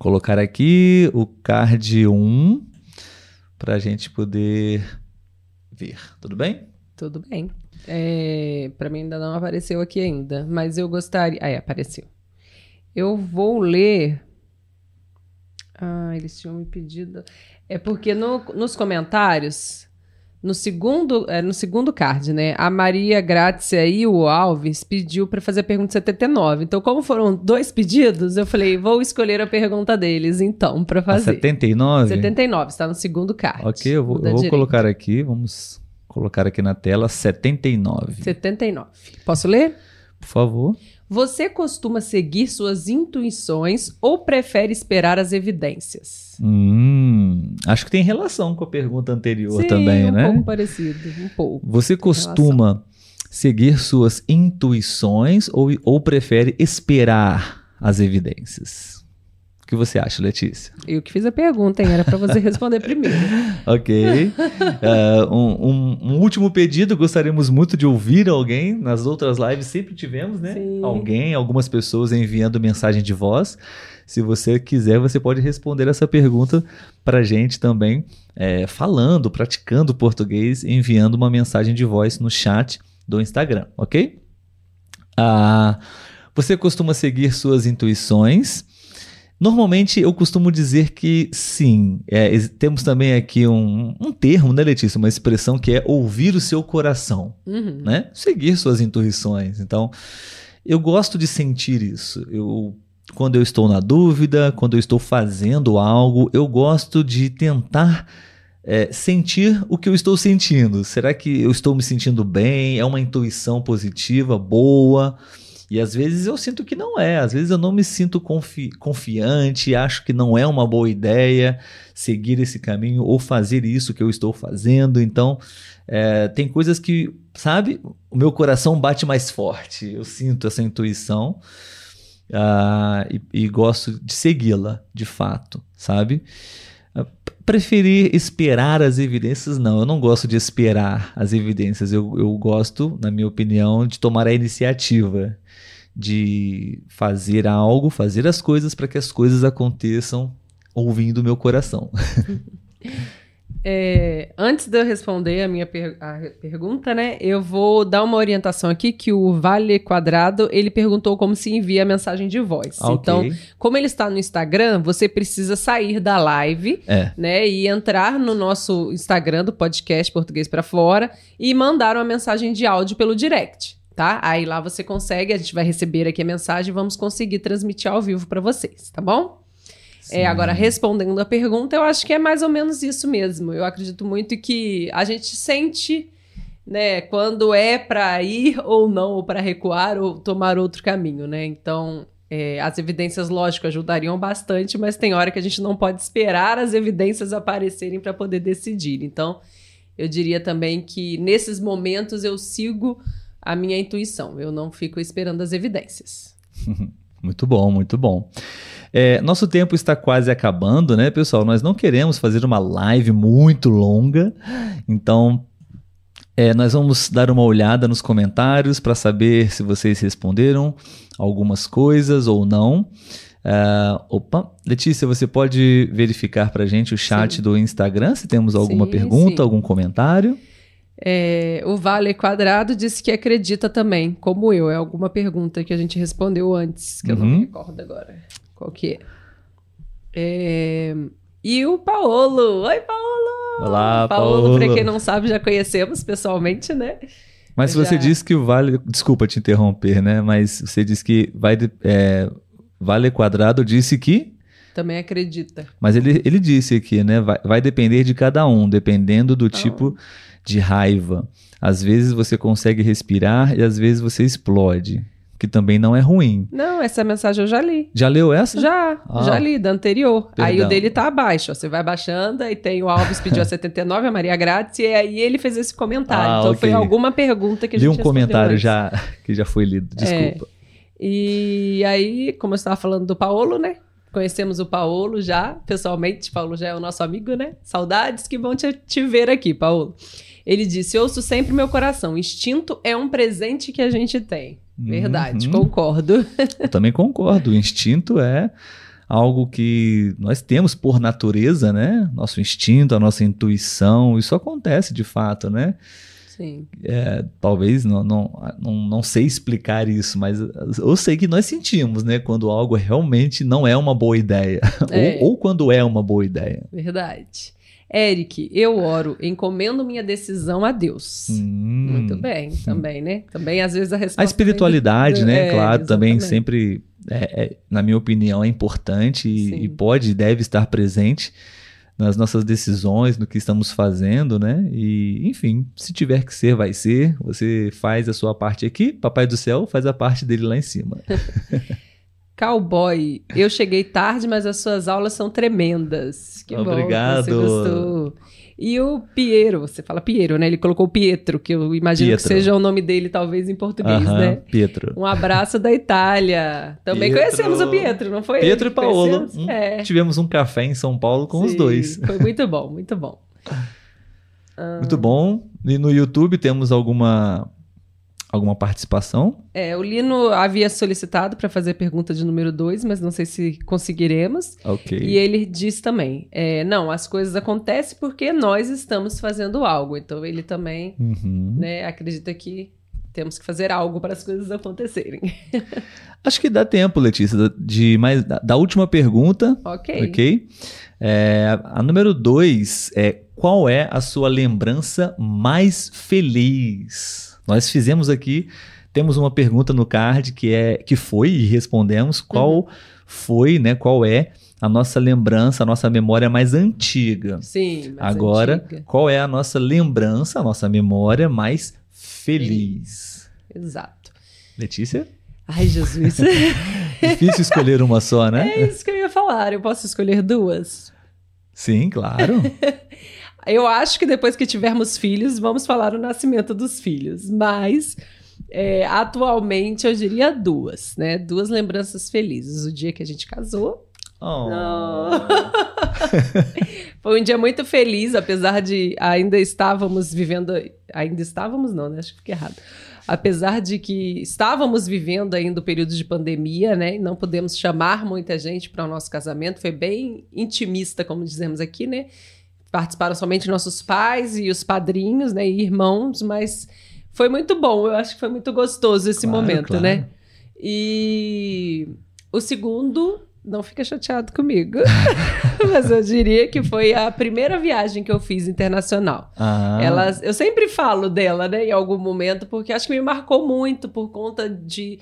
colocar aqui o card 1 para a gente poder ver. Tudo bem? Tudo bem. É, para mim ainda não apareceu aqui ainda, mas eu gostaria. Ah, é, apareceu. Eu vou ler. Ah, eles tinham me pedido. É porque no- nos comentários, no segundo, é, no segundo card, né? A Maria Grácia e o Alves pediu para fazer a pergunta 79. Então, como foram dois pedidos, eu falei, vou escolher a pergunta deles, então, para A fazer. 79? 79, está no segundo card. Ok, eu vou, eu vou colocar aqui. Vamos colocar aqui na tela 79. 79. Posso ler? Por favor. Você costuma seguir suas intuições ou prefere esperar as evidências? Hum, acho que tem relação com a pergunta anterior Sim, também, um né? pouco parecido, um pouco. Você costuma seguir suas intuições ou, ou prefere esperar as evidências? O que você acha, Letícia? Eu que fiz a pergunta, hein? Era para você responder primeiro. Ok. Eh, um, um- um último pedido, gostaríamos muito de ouvir alguém. Nas outras lives sempre tivemos, né? Sim. Alguém, algumas pessoas enviando mensagem de voz. Se você quiser, você pode responder essa pergunta pra gente também, eh, falando, praticando português, enviando uma mensagem de voz no chat do Instagram, ok? Ah, você costuma seguir suas intuições Normalmente eu costumo dizer que sim. É, temos também aqui um, um, termo, né, Letícia? Uma expressão que é ouvir o seu coração, uhum. né? Seguir suas intuições. Então, eu gosto de sentir isso. Eu, quando eu estou na dúvida, quando eu estou fazendo algo, eu gosto de tentar é, sentir o que eu estou sentindo. Será que eu estou me sentindo bem? É uma intuição positiva, boa? E às vezes eu sinto que não é, às vezes eu não me sinto confi confiante, acho que não é uma boa ideia seguir esse caminho ou fazer isso que eu estou fazendo. Então, é, tem coisas que, sabe, o meu coração bate mais forte, eu sinto essa intuição uh, e, e gosto de segui-la, de fato, sabe? Ah, preferir esperar as evidências, não. Eu não gosto de esperar as evidências. Eu, eu gosto, na minha opinião, de tomar a iniciativa de fazer algo, fazer as coisas para que as coisas aconteçam ouvindo o meu coração. É, antes de eu responder a minha per a pergunta, né, eu vou dar uma orientação aqui que o Vale Quadrado, ele perguntou como se envia a mensagem de voz. Okay. Então, como ele está no Instagram, você precisa sair da live, é. né, e entrar no nosso Instagram do podcast Português para Fora e mandar uma mensagem de áudio pelo direct tá? Aí lá você consegue, a gente vai receber aqui a mensagem e vamos conseguir transmitir ao vivo para vocês, tá bom? É, agora, respondendo a pergunta, eu acho que é mais ou menos isso mesmo. Eu acredito muito que a gente sente, né, quando é para ir ou não, ou para recuar ou tomar outro caminho, né? Então, é, as evidências, lógico, ajudariam bastante, mas tem hora que a gente não pode esperar as evidências aparecerem para poder decidir. Então, eu diria também que nesses momentos eu sigo a minha intuição. Eu não fico esperando as evidências. muito bom, muito bom. É, nosso tempo está quase acabando, né, pessoal? Nós não queremos fazer uma live muito longa, então é, nós vamos dar uma olhada nos comentários para saber se vocês responderam algumas coisas ou não. Uh, opa, Letícia, você pode verificar para gente o chat sim. do Instagram se temos alguma sim, pergunta, sim. algum comentário? É, o Vale Quadrado disse que acredita também, como eu. É alguma pergunta que a gente respondeu antes, que uhum. eu não me uhum. recordo agora. Qual que é? é... E o Paolo. Oi, Paolo! Olá, Paolo. Paolo, pra quem não sabe, já conhecemos pessoalmente, né? Mas já... você disse que o Vale. Desculpa te interromper, né? Mas você disse que vai é... Vale Quadrado disse que. Também acredita. Mas ele, ele disse aqui, né? Vai, vai depender de cada um, dependendo do então... tipo de raiva. Às vezes você consegue respirar e às vezes você explode. Que também não é ruim. Não, essa mensagem eu já li. Já leu essa? Já, ah, já li, da anterior. Perdão. Aí o dele tá abaixo. Ó. Você vai baixando, aí tem o Alves pediu a 79, a Maria Grátis, e aí ele fez esse comentário. Ah, então okay. foi alguma pergunta que a gente Li um comentário já que já foi lido, desculpa. É. E aí, como eu estava falando do Paulo, né? Conhecemos o Paulo já, pessoalmente. Paulo já é o nosso amigo, né? Saudades que vão te, te ver aqui, Paulo. Ele disse: Ouço sempre meu coração. Instinto é um presente que a gente tem. Verdade, uhum. concordo. Eu também concordo. O instinto é algo que nós temos por natureza, né? Nosso instinto, a nossa intuição, isso acontece de fato, né? Sim. É, talvez não, não, não, não sei explicar isso, mas eu sei que nós sentimos, né? Quando algo realmente não é uma boa ideia. É. Ou, ou quando é uma boa ideia. Verdade. Eric, eu oro, encomendo minha decisão a Deus. Hum. Muito bem, também, né? Também às vezes a resposta. A espiritualidade, né? É, claro, exatamente. também sempre, é, é, na minha opinião, é importante e, e pode e deve estar presente nas nossas decisões, no que estamos fazendo, né? E, enfim, se tiver que ser, vai ser. Você faz a sua parte aqui, Papai do Céu faz a parte dele lá em cima. Cowboy, eu cheguei tarde, mas as suas aulas são tremendas. Que Obrigado. bom, você gostou. E o Piero, você fala Piero, né? Ele colocou Pietro, que eu imagino Pietro. que seja o nome dele, talvez, em português, uh -huh, né? Pietro. Um abraço da Itália. Também Pietro. conhecemos o Pietro, não foi? Pietro e Paolo. Hum, é. Tivemos um café em São Paulo com Sim, os dois. Foi muito bom, muito bom. Muito bom. E no YouTube temos alguma alguma participação? É, o Lino havia solicitado para fazer pergunta de número 2, mas não sei se conseguiremos. Ok. E ele diz também: é, não, as coisas acontecem porque nós estamos fazendo algo. Então ele também uhum. né, acredita que temos que fazer algo para as coisas acontecerem. Acho que dá tempo, Letícia, de mais da, da última pergunta. Ok. Ok. É, a número dois é qual é a sua lembrança mais feliz? Nós fizemos aqui, temos uma pergunta no card que é que foi e respondemos qual uhum. foi, né? Qual é a nossa lembrança, a nossa memória mais antiga. Sim, mais Agora, antiga. qual é a nossa lembrança, a nossa memória mais feliz? Exato. Letícia? Ai, Jesus. Difícil escolher uma só, né? É isso que eu ia falar. Eu posso escolher duas? Sim, claro. eu acho que depois que tivermos filhos, vamos falar o nascimento dos filhos. Mas é, atualmente eu diria duas, né? Duas lembranças felizes. O dia que a gente casou. Oh. Foi um dia muito feliz, apesar de ainda estávamos vivendo. Ainda estávamos, não, né? Acho que fiquei errado apesar de que estávamos vivendo ainda o período de pandemia, né? Não podemos chamar muita gente para o nosso casamento, foi bem intimista, como dizemos aqui, né? Participaram somente nossos pais e os padrinhos, né? E irmãos, mas foi muito bom, eu acho que foi muito gostoso esse claro, momento, claro. né? E o segundo não fica chateado comigo. Mas eu diria que foi a primeira viagem que eu fiz internacional. Ah. Ela, eu sempre falo dela, né, em algum momento, porque acho que me marcou muito por conta de.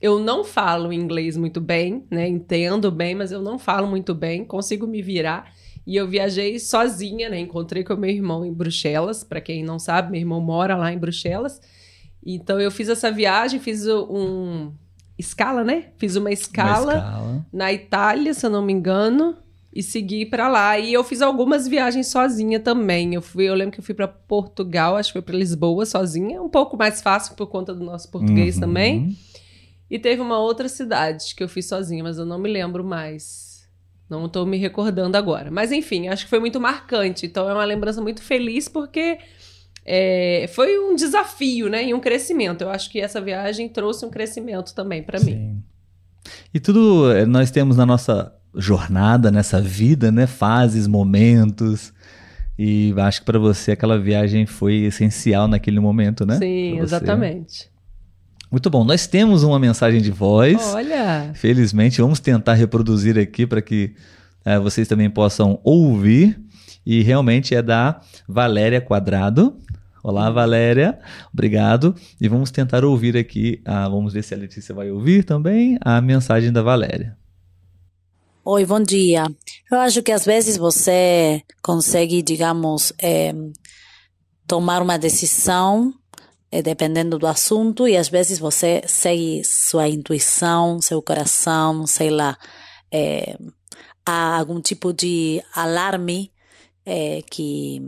Eu não falo inglês muito bem, né? Entendo bem, mas eu não falo muito bem, consigo me virar. E eu viajei sozinha, né? Encontrei com meu irmão em Bruxelas. Para quem não sabe, meu irmão mora lá em Bruxelas. Então eu fiz essa viagem, fiz um escala, né? Fiz uma escala, uma escala, na Itália, se eu não me engano, e segui para lá. E eu fiz algumas viagens sozinha também. Eu fui, eu lembro que eu fui para Portugal, acho que foi para Lisboa sozinha, um pouco mais fácil por conta do nosso português uhum. também. E teve uma outra cidade que eu fiz sozinha, mas eu não me lembro mais. Não estou me recordando agora. Mas enfim, acho que foi muito marcante. Então é uma lembrança muito feliz porque é, foi um desafio, né? E um crescimento. Eu acho que essa viagem trouxe um crescimento também para mim. E tudo é, nós temos na nossa jornada, nessa vida, né? Fases, momentos. E acho que para você aquela viagem foi essencial naquele momento, né? Sim, exatamente. Muito bom. Nós temos uma mensagem de voz. Olha! Felizmente, vamos tentar reproduzir aqui para que é, vocês também possam ouvir. E realmente é da Valéria Quadrado. Olá, Valéria. Obrigado. E vamos tentar ouvir aqui, ah, vamos ver se a Letícia vai ouvir também, a mensagem da Valéria. Oi, bom dia. Eu acho que às vezes você consegue, digamos, é, tomar uma decisão dependendo do assunto e às vezes você segue sua intuição, seu coração, sei lá, é, há algum tipo de alarme é, que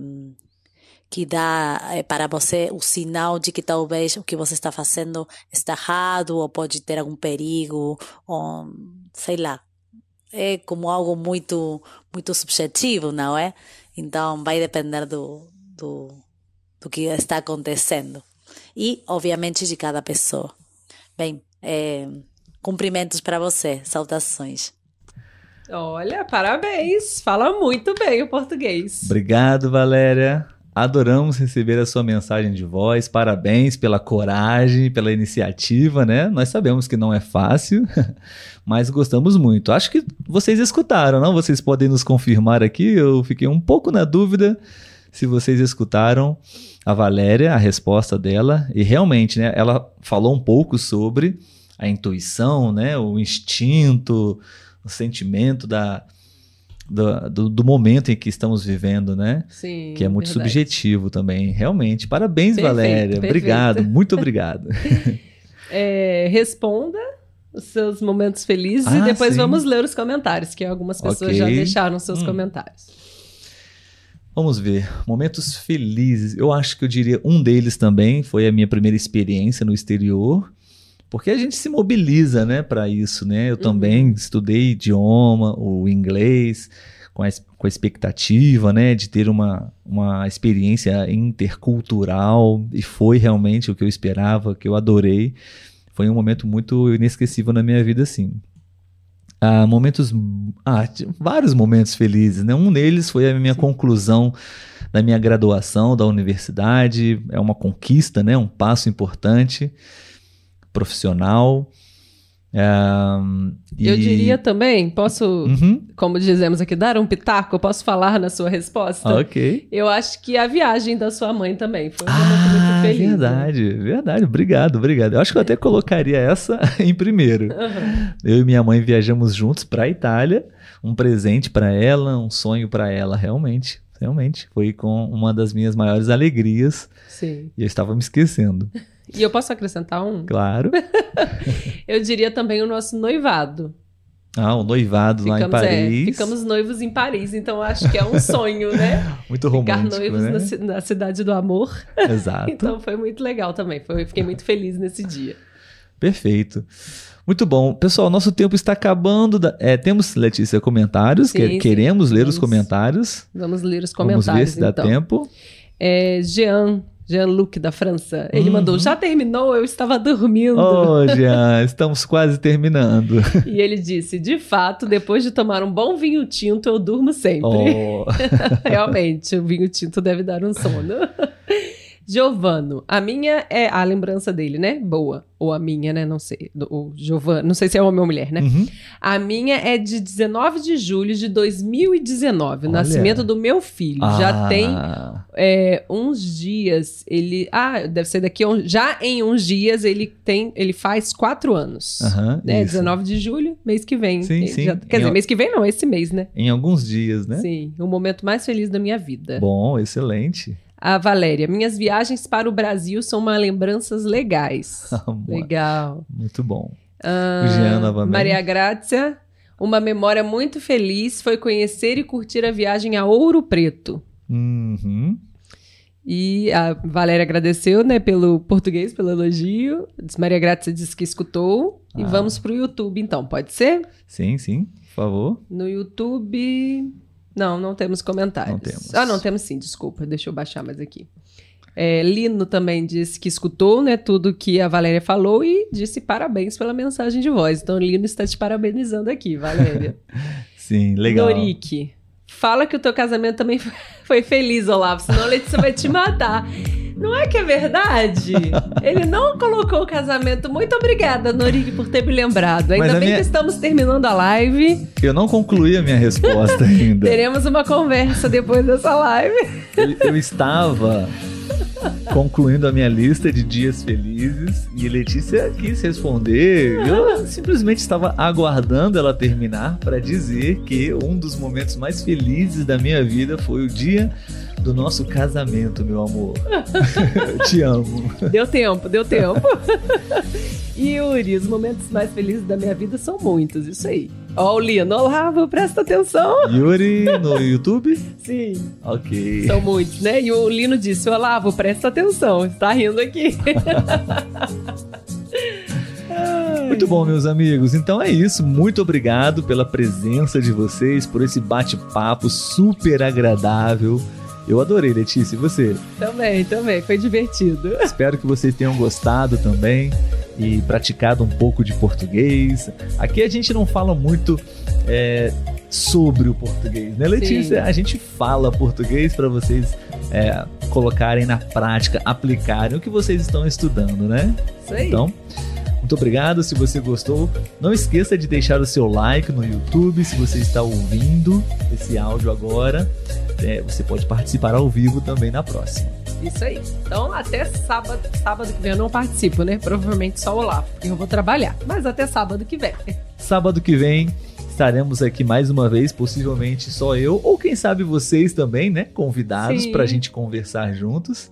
que dá é, para você o sinal de que talvez o que você está fazendo está errado ou pode ter algum perigo ou sei lá. É como algo muito muito subjetivo não é? Então vai depender do do, do que está acontecendo e obviamente de cada pessoa bem é, cumprimentos para você saudações Olha, parabéns! Fala muito bem o português. Obrigado, Valéria. Adoramos receber a sua mensagem de voz. Parabéns pela coragem, pela iniciativa, né? Nós sabemos que não é fácil, mas gostamos muito. Acho que vocês escutaram, não? Vocês podem nos confirmar aqui. Eu fiquei um pouco na dúvida se vocês escutaram a Valéria, a resposta dela. E realmente, né? Ela falou um pouco sobre a intuição, né? O instinto, o sentimento da do, do, momento em que estamos vivendo, né? Sim. Que é muito verdade. subjetivo também. Realmente. Parabéns, perfeito, Valéria. Perfeito. Obrigado, muito obrigado. é, responda os seus momentos felizes ah, e depois sim. vamos ler os comentários, que algumas pessoas okay. já deixaram seus hum. comentários. Vamos ver. Momentos felizes. Eu acho que eu diria um deles também foi a minha primeira experiência no exterior. Porque a gente se mobiliza, né, para isso, né? Eu uhum. também estudei idioma, o inglês, com a, com a expectativa, né, de ter uma, uma experiência intercultural e foi realmente o que eu esperava, que eu adorei. Foi um momento muito inesquecível na minha vida, assim. Ah, momentos, ah, vários momentos felizes, né? Um deles foi a minha Sim. conclusão da minha graduação da universidade. É uma conquista, né? Um passo importante, profissional. E... Eu diria também, posso, uhum. como dizemos aqui, dar um pitaco? Posso falar na sua resposta? Ok. Eu acho que a viagem da sua mãe também foi um ah, muito feliz. Verdade, né? verdade. Obrigado, obrigado. Eu acho que eu até colocaria essa em primeiro. Uhum. Eu e minha mãe viajamos juntos para a Itália. Um presente para ela, um sonho para ela, realmente. Realmente. Foi com uma das minhas maiores alegrias. Sim. E eu estava me esquecendo. E eu posso acrescentar um? Claro. eu diria também o nosso noivado. Ah, o noivado ficamos, lá em Paris. É, ficamos noivos em Paris, então acho que é um sonho, né? muito romântico, Ficar noivos né? na, na, cidade do amor. Exato. então foi muito legal também. Foi, fiquei muito feliz nesse dia. Perfeito. Muito bom. Pessoal, nosso tempo está acabando. Da... É, temos, Letícia, comentários. Sim, sim. Queremos ler vamos, os comentários. Vamos ler os comentários. Vamos ver se dá então. tempo. É, Jean Jean-Luc da França. Ele uhum. mandou: Já terminou? Eu estava dormindo. Oh, Jean, estamos quase terminando. e ele disse: De fato, depois de tomar um bom vinho tinto, eu durmo sempre. Oh. Realmente, o vinho tinto deve dar um sono. Giovano, a minha é a lembrança dele, né? Boa. Ou a minha, né? Não sei. O Giovano, não sei se é homem ou mulher, né? Uhum. A minha é de 19 de julho de 2019, o Olha. nascimento do meu filho. Ah. Já tem é, uns dias. Ele. Ah, deve ser daqui. Já em uns dias ele tem. Ele faz quatro anos. Uhum, né? 19 de julho, mês que vem. Sim, sim. Já, quer em dizer, mês que vem não, esse mês, né? Em alguns dias, né? Sim, o momento mais feliz da minha vida. Bom, excelente. A Valéria, minhas viagens para o Brasil são uma lembranças legais. Legal. Muito bom. Ah, Jean novamente. Maria Grácia, uma memória muito feliz foi conhecer e curtir a viagem a Ouro Preto. Uhum. E a Valéria agradeceu, né, pelo português, pelo elogio. Maria Grácia disse que escutou. Ah. E vamos para o YouTube, então, pode ser? Sim, sim, por favor. No YouTube. Não, não temos comentários. Não temos. Ah, não, temos sim, desculpa. Deixa eu baixar mais aqui. É, Lino também disse que escutou né, tudo que a Valéria falou e disse parabéns pela mensagem de voz. Então, Lino está te parabenizando aqui, Valéria. sim, legal. Norique, fala que o teu casamento também foi feliz, Olavo, senão a Letícia vai te matar. Não é que é verdade? Ele não colocou o casamento. Muito obrigada, Norik, por ter me lembrado. Ainda bem minha... que estamos terminando a live. Eu não concluí a minha resposta ainda. Teremos uma conversa depois dessa live. eu, eu estava concluindo a minha lista de dias felizes e Letícia quis responder. Eu simplesmente estava aguardando ela terminar para dizer que um dos momentos mais felizes da minha vida foi o dia do nosso casamento, meu amor. Te amo. Deu tempo, deu tempo. E Yuri, os momentos mais felizes da minha vida são muitos, isso aí. Ó, o Lino, Olavo, presta atenção. Yuri no YouTube? Sim. Ok. São muitos, né? E o Lino disse, Olavo, presta atenção, está rindo aqui. Muito bom, meus amigos. Então é isso. Muito obrigado pela presença de vocês, por esse bate-papo super agradável. Eu adorei, Letícia. E você? Também, também. Foi divertido. Espero que vocês tenham gostado também e praticado um pouco de português. Aqui a gente não fala muito é, sobre o português, né, Letícia? Sim. A gente fala português para vocês é, colocarem na prática, aplicarem o que vocês estão estudando, né? Isso aí. Então. Muito obrigado. Se você gostou, não esqueça de deixar o seu like no YouTube. Se você está ouvindo esse áudio agora, é, você pode participar ao vivo também na próxima. Isso aí. Então, até sábado, sábado que vem eu não participo, né? Provavelmente só o Olavo, porque eu vou trabalhar. Mas até sábado que vem. Sábado que vem estaremos aqui mais uma vez, possivelmente só eu, ou quem sabe vocês também, né? Convidados para a gente conversar juntos.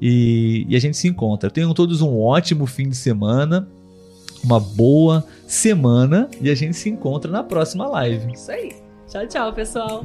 E, e a gente se encontra. Tenham todos um ótimo fim de semana uma boa semana e a gente se encontra na próxima live. Isso aí. Tchau, tchau, pessoal.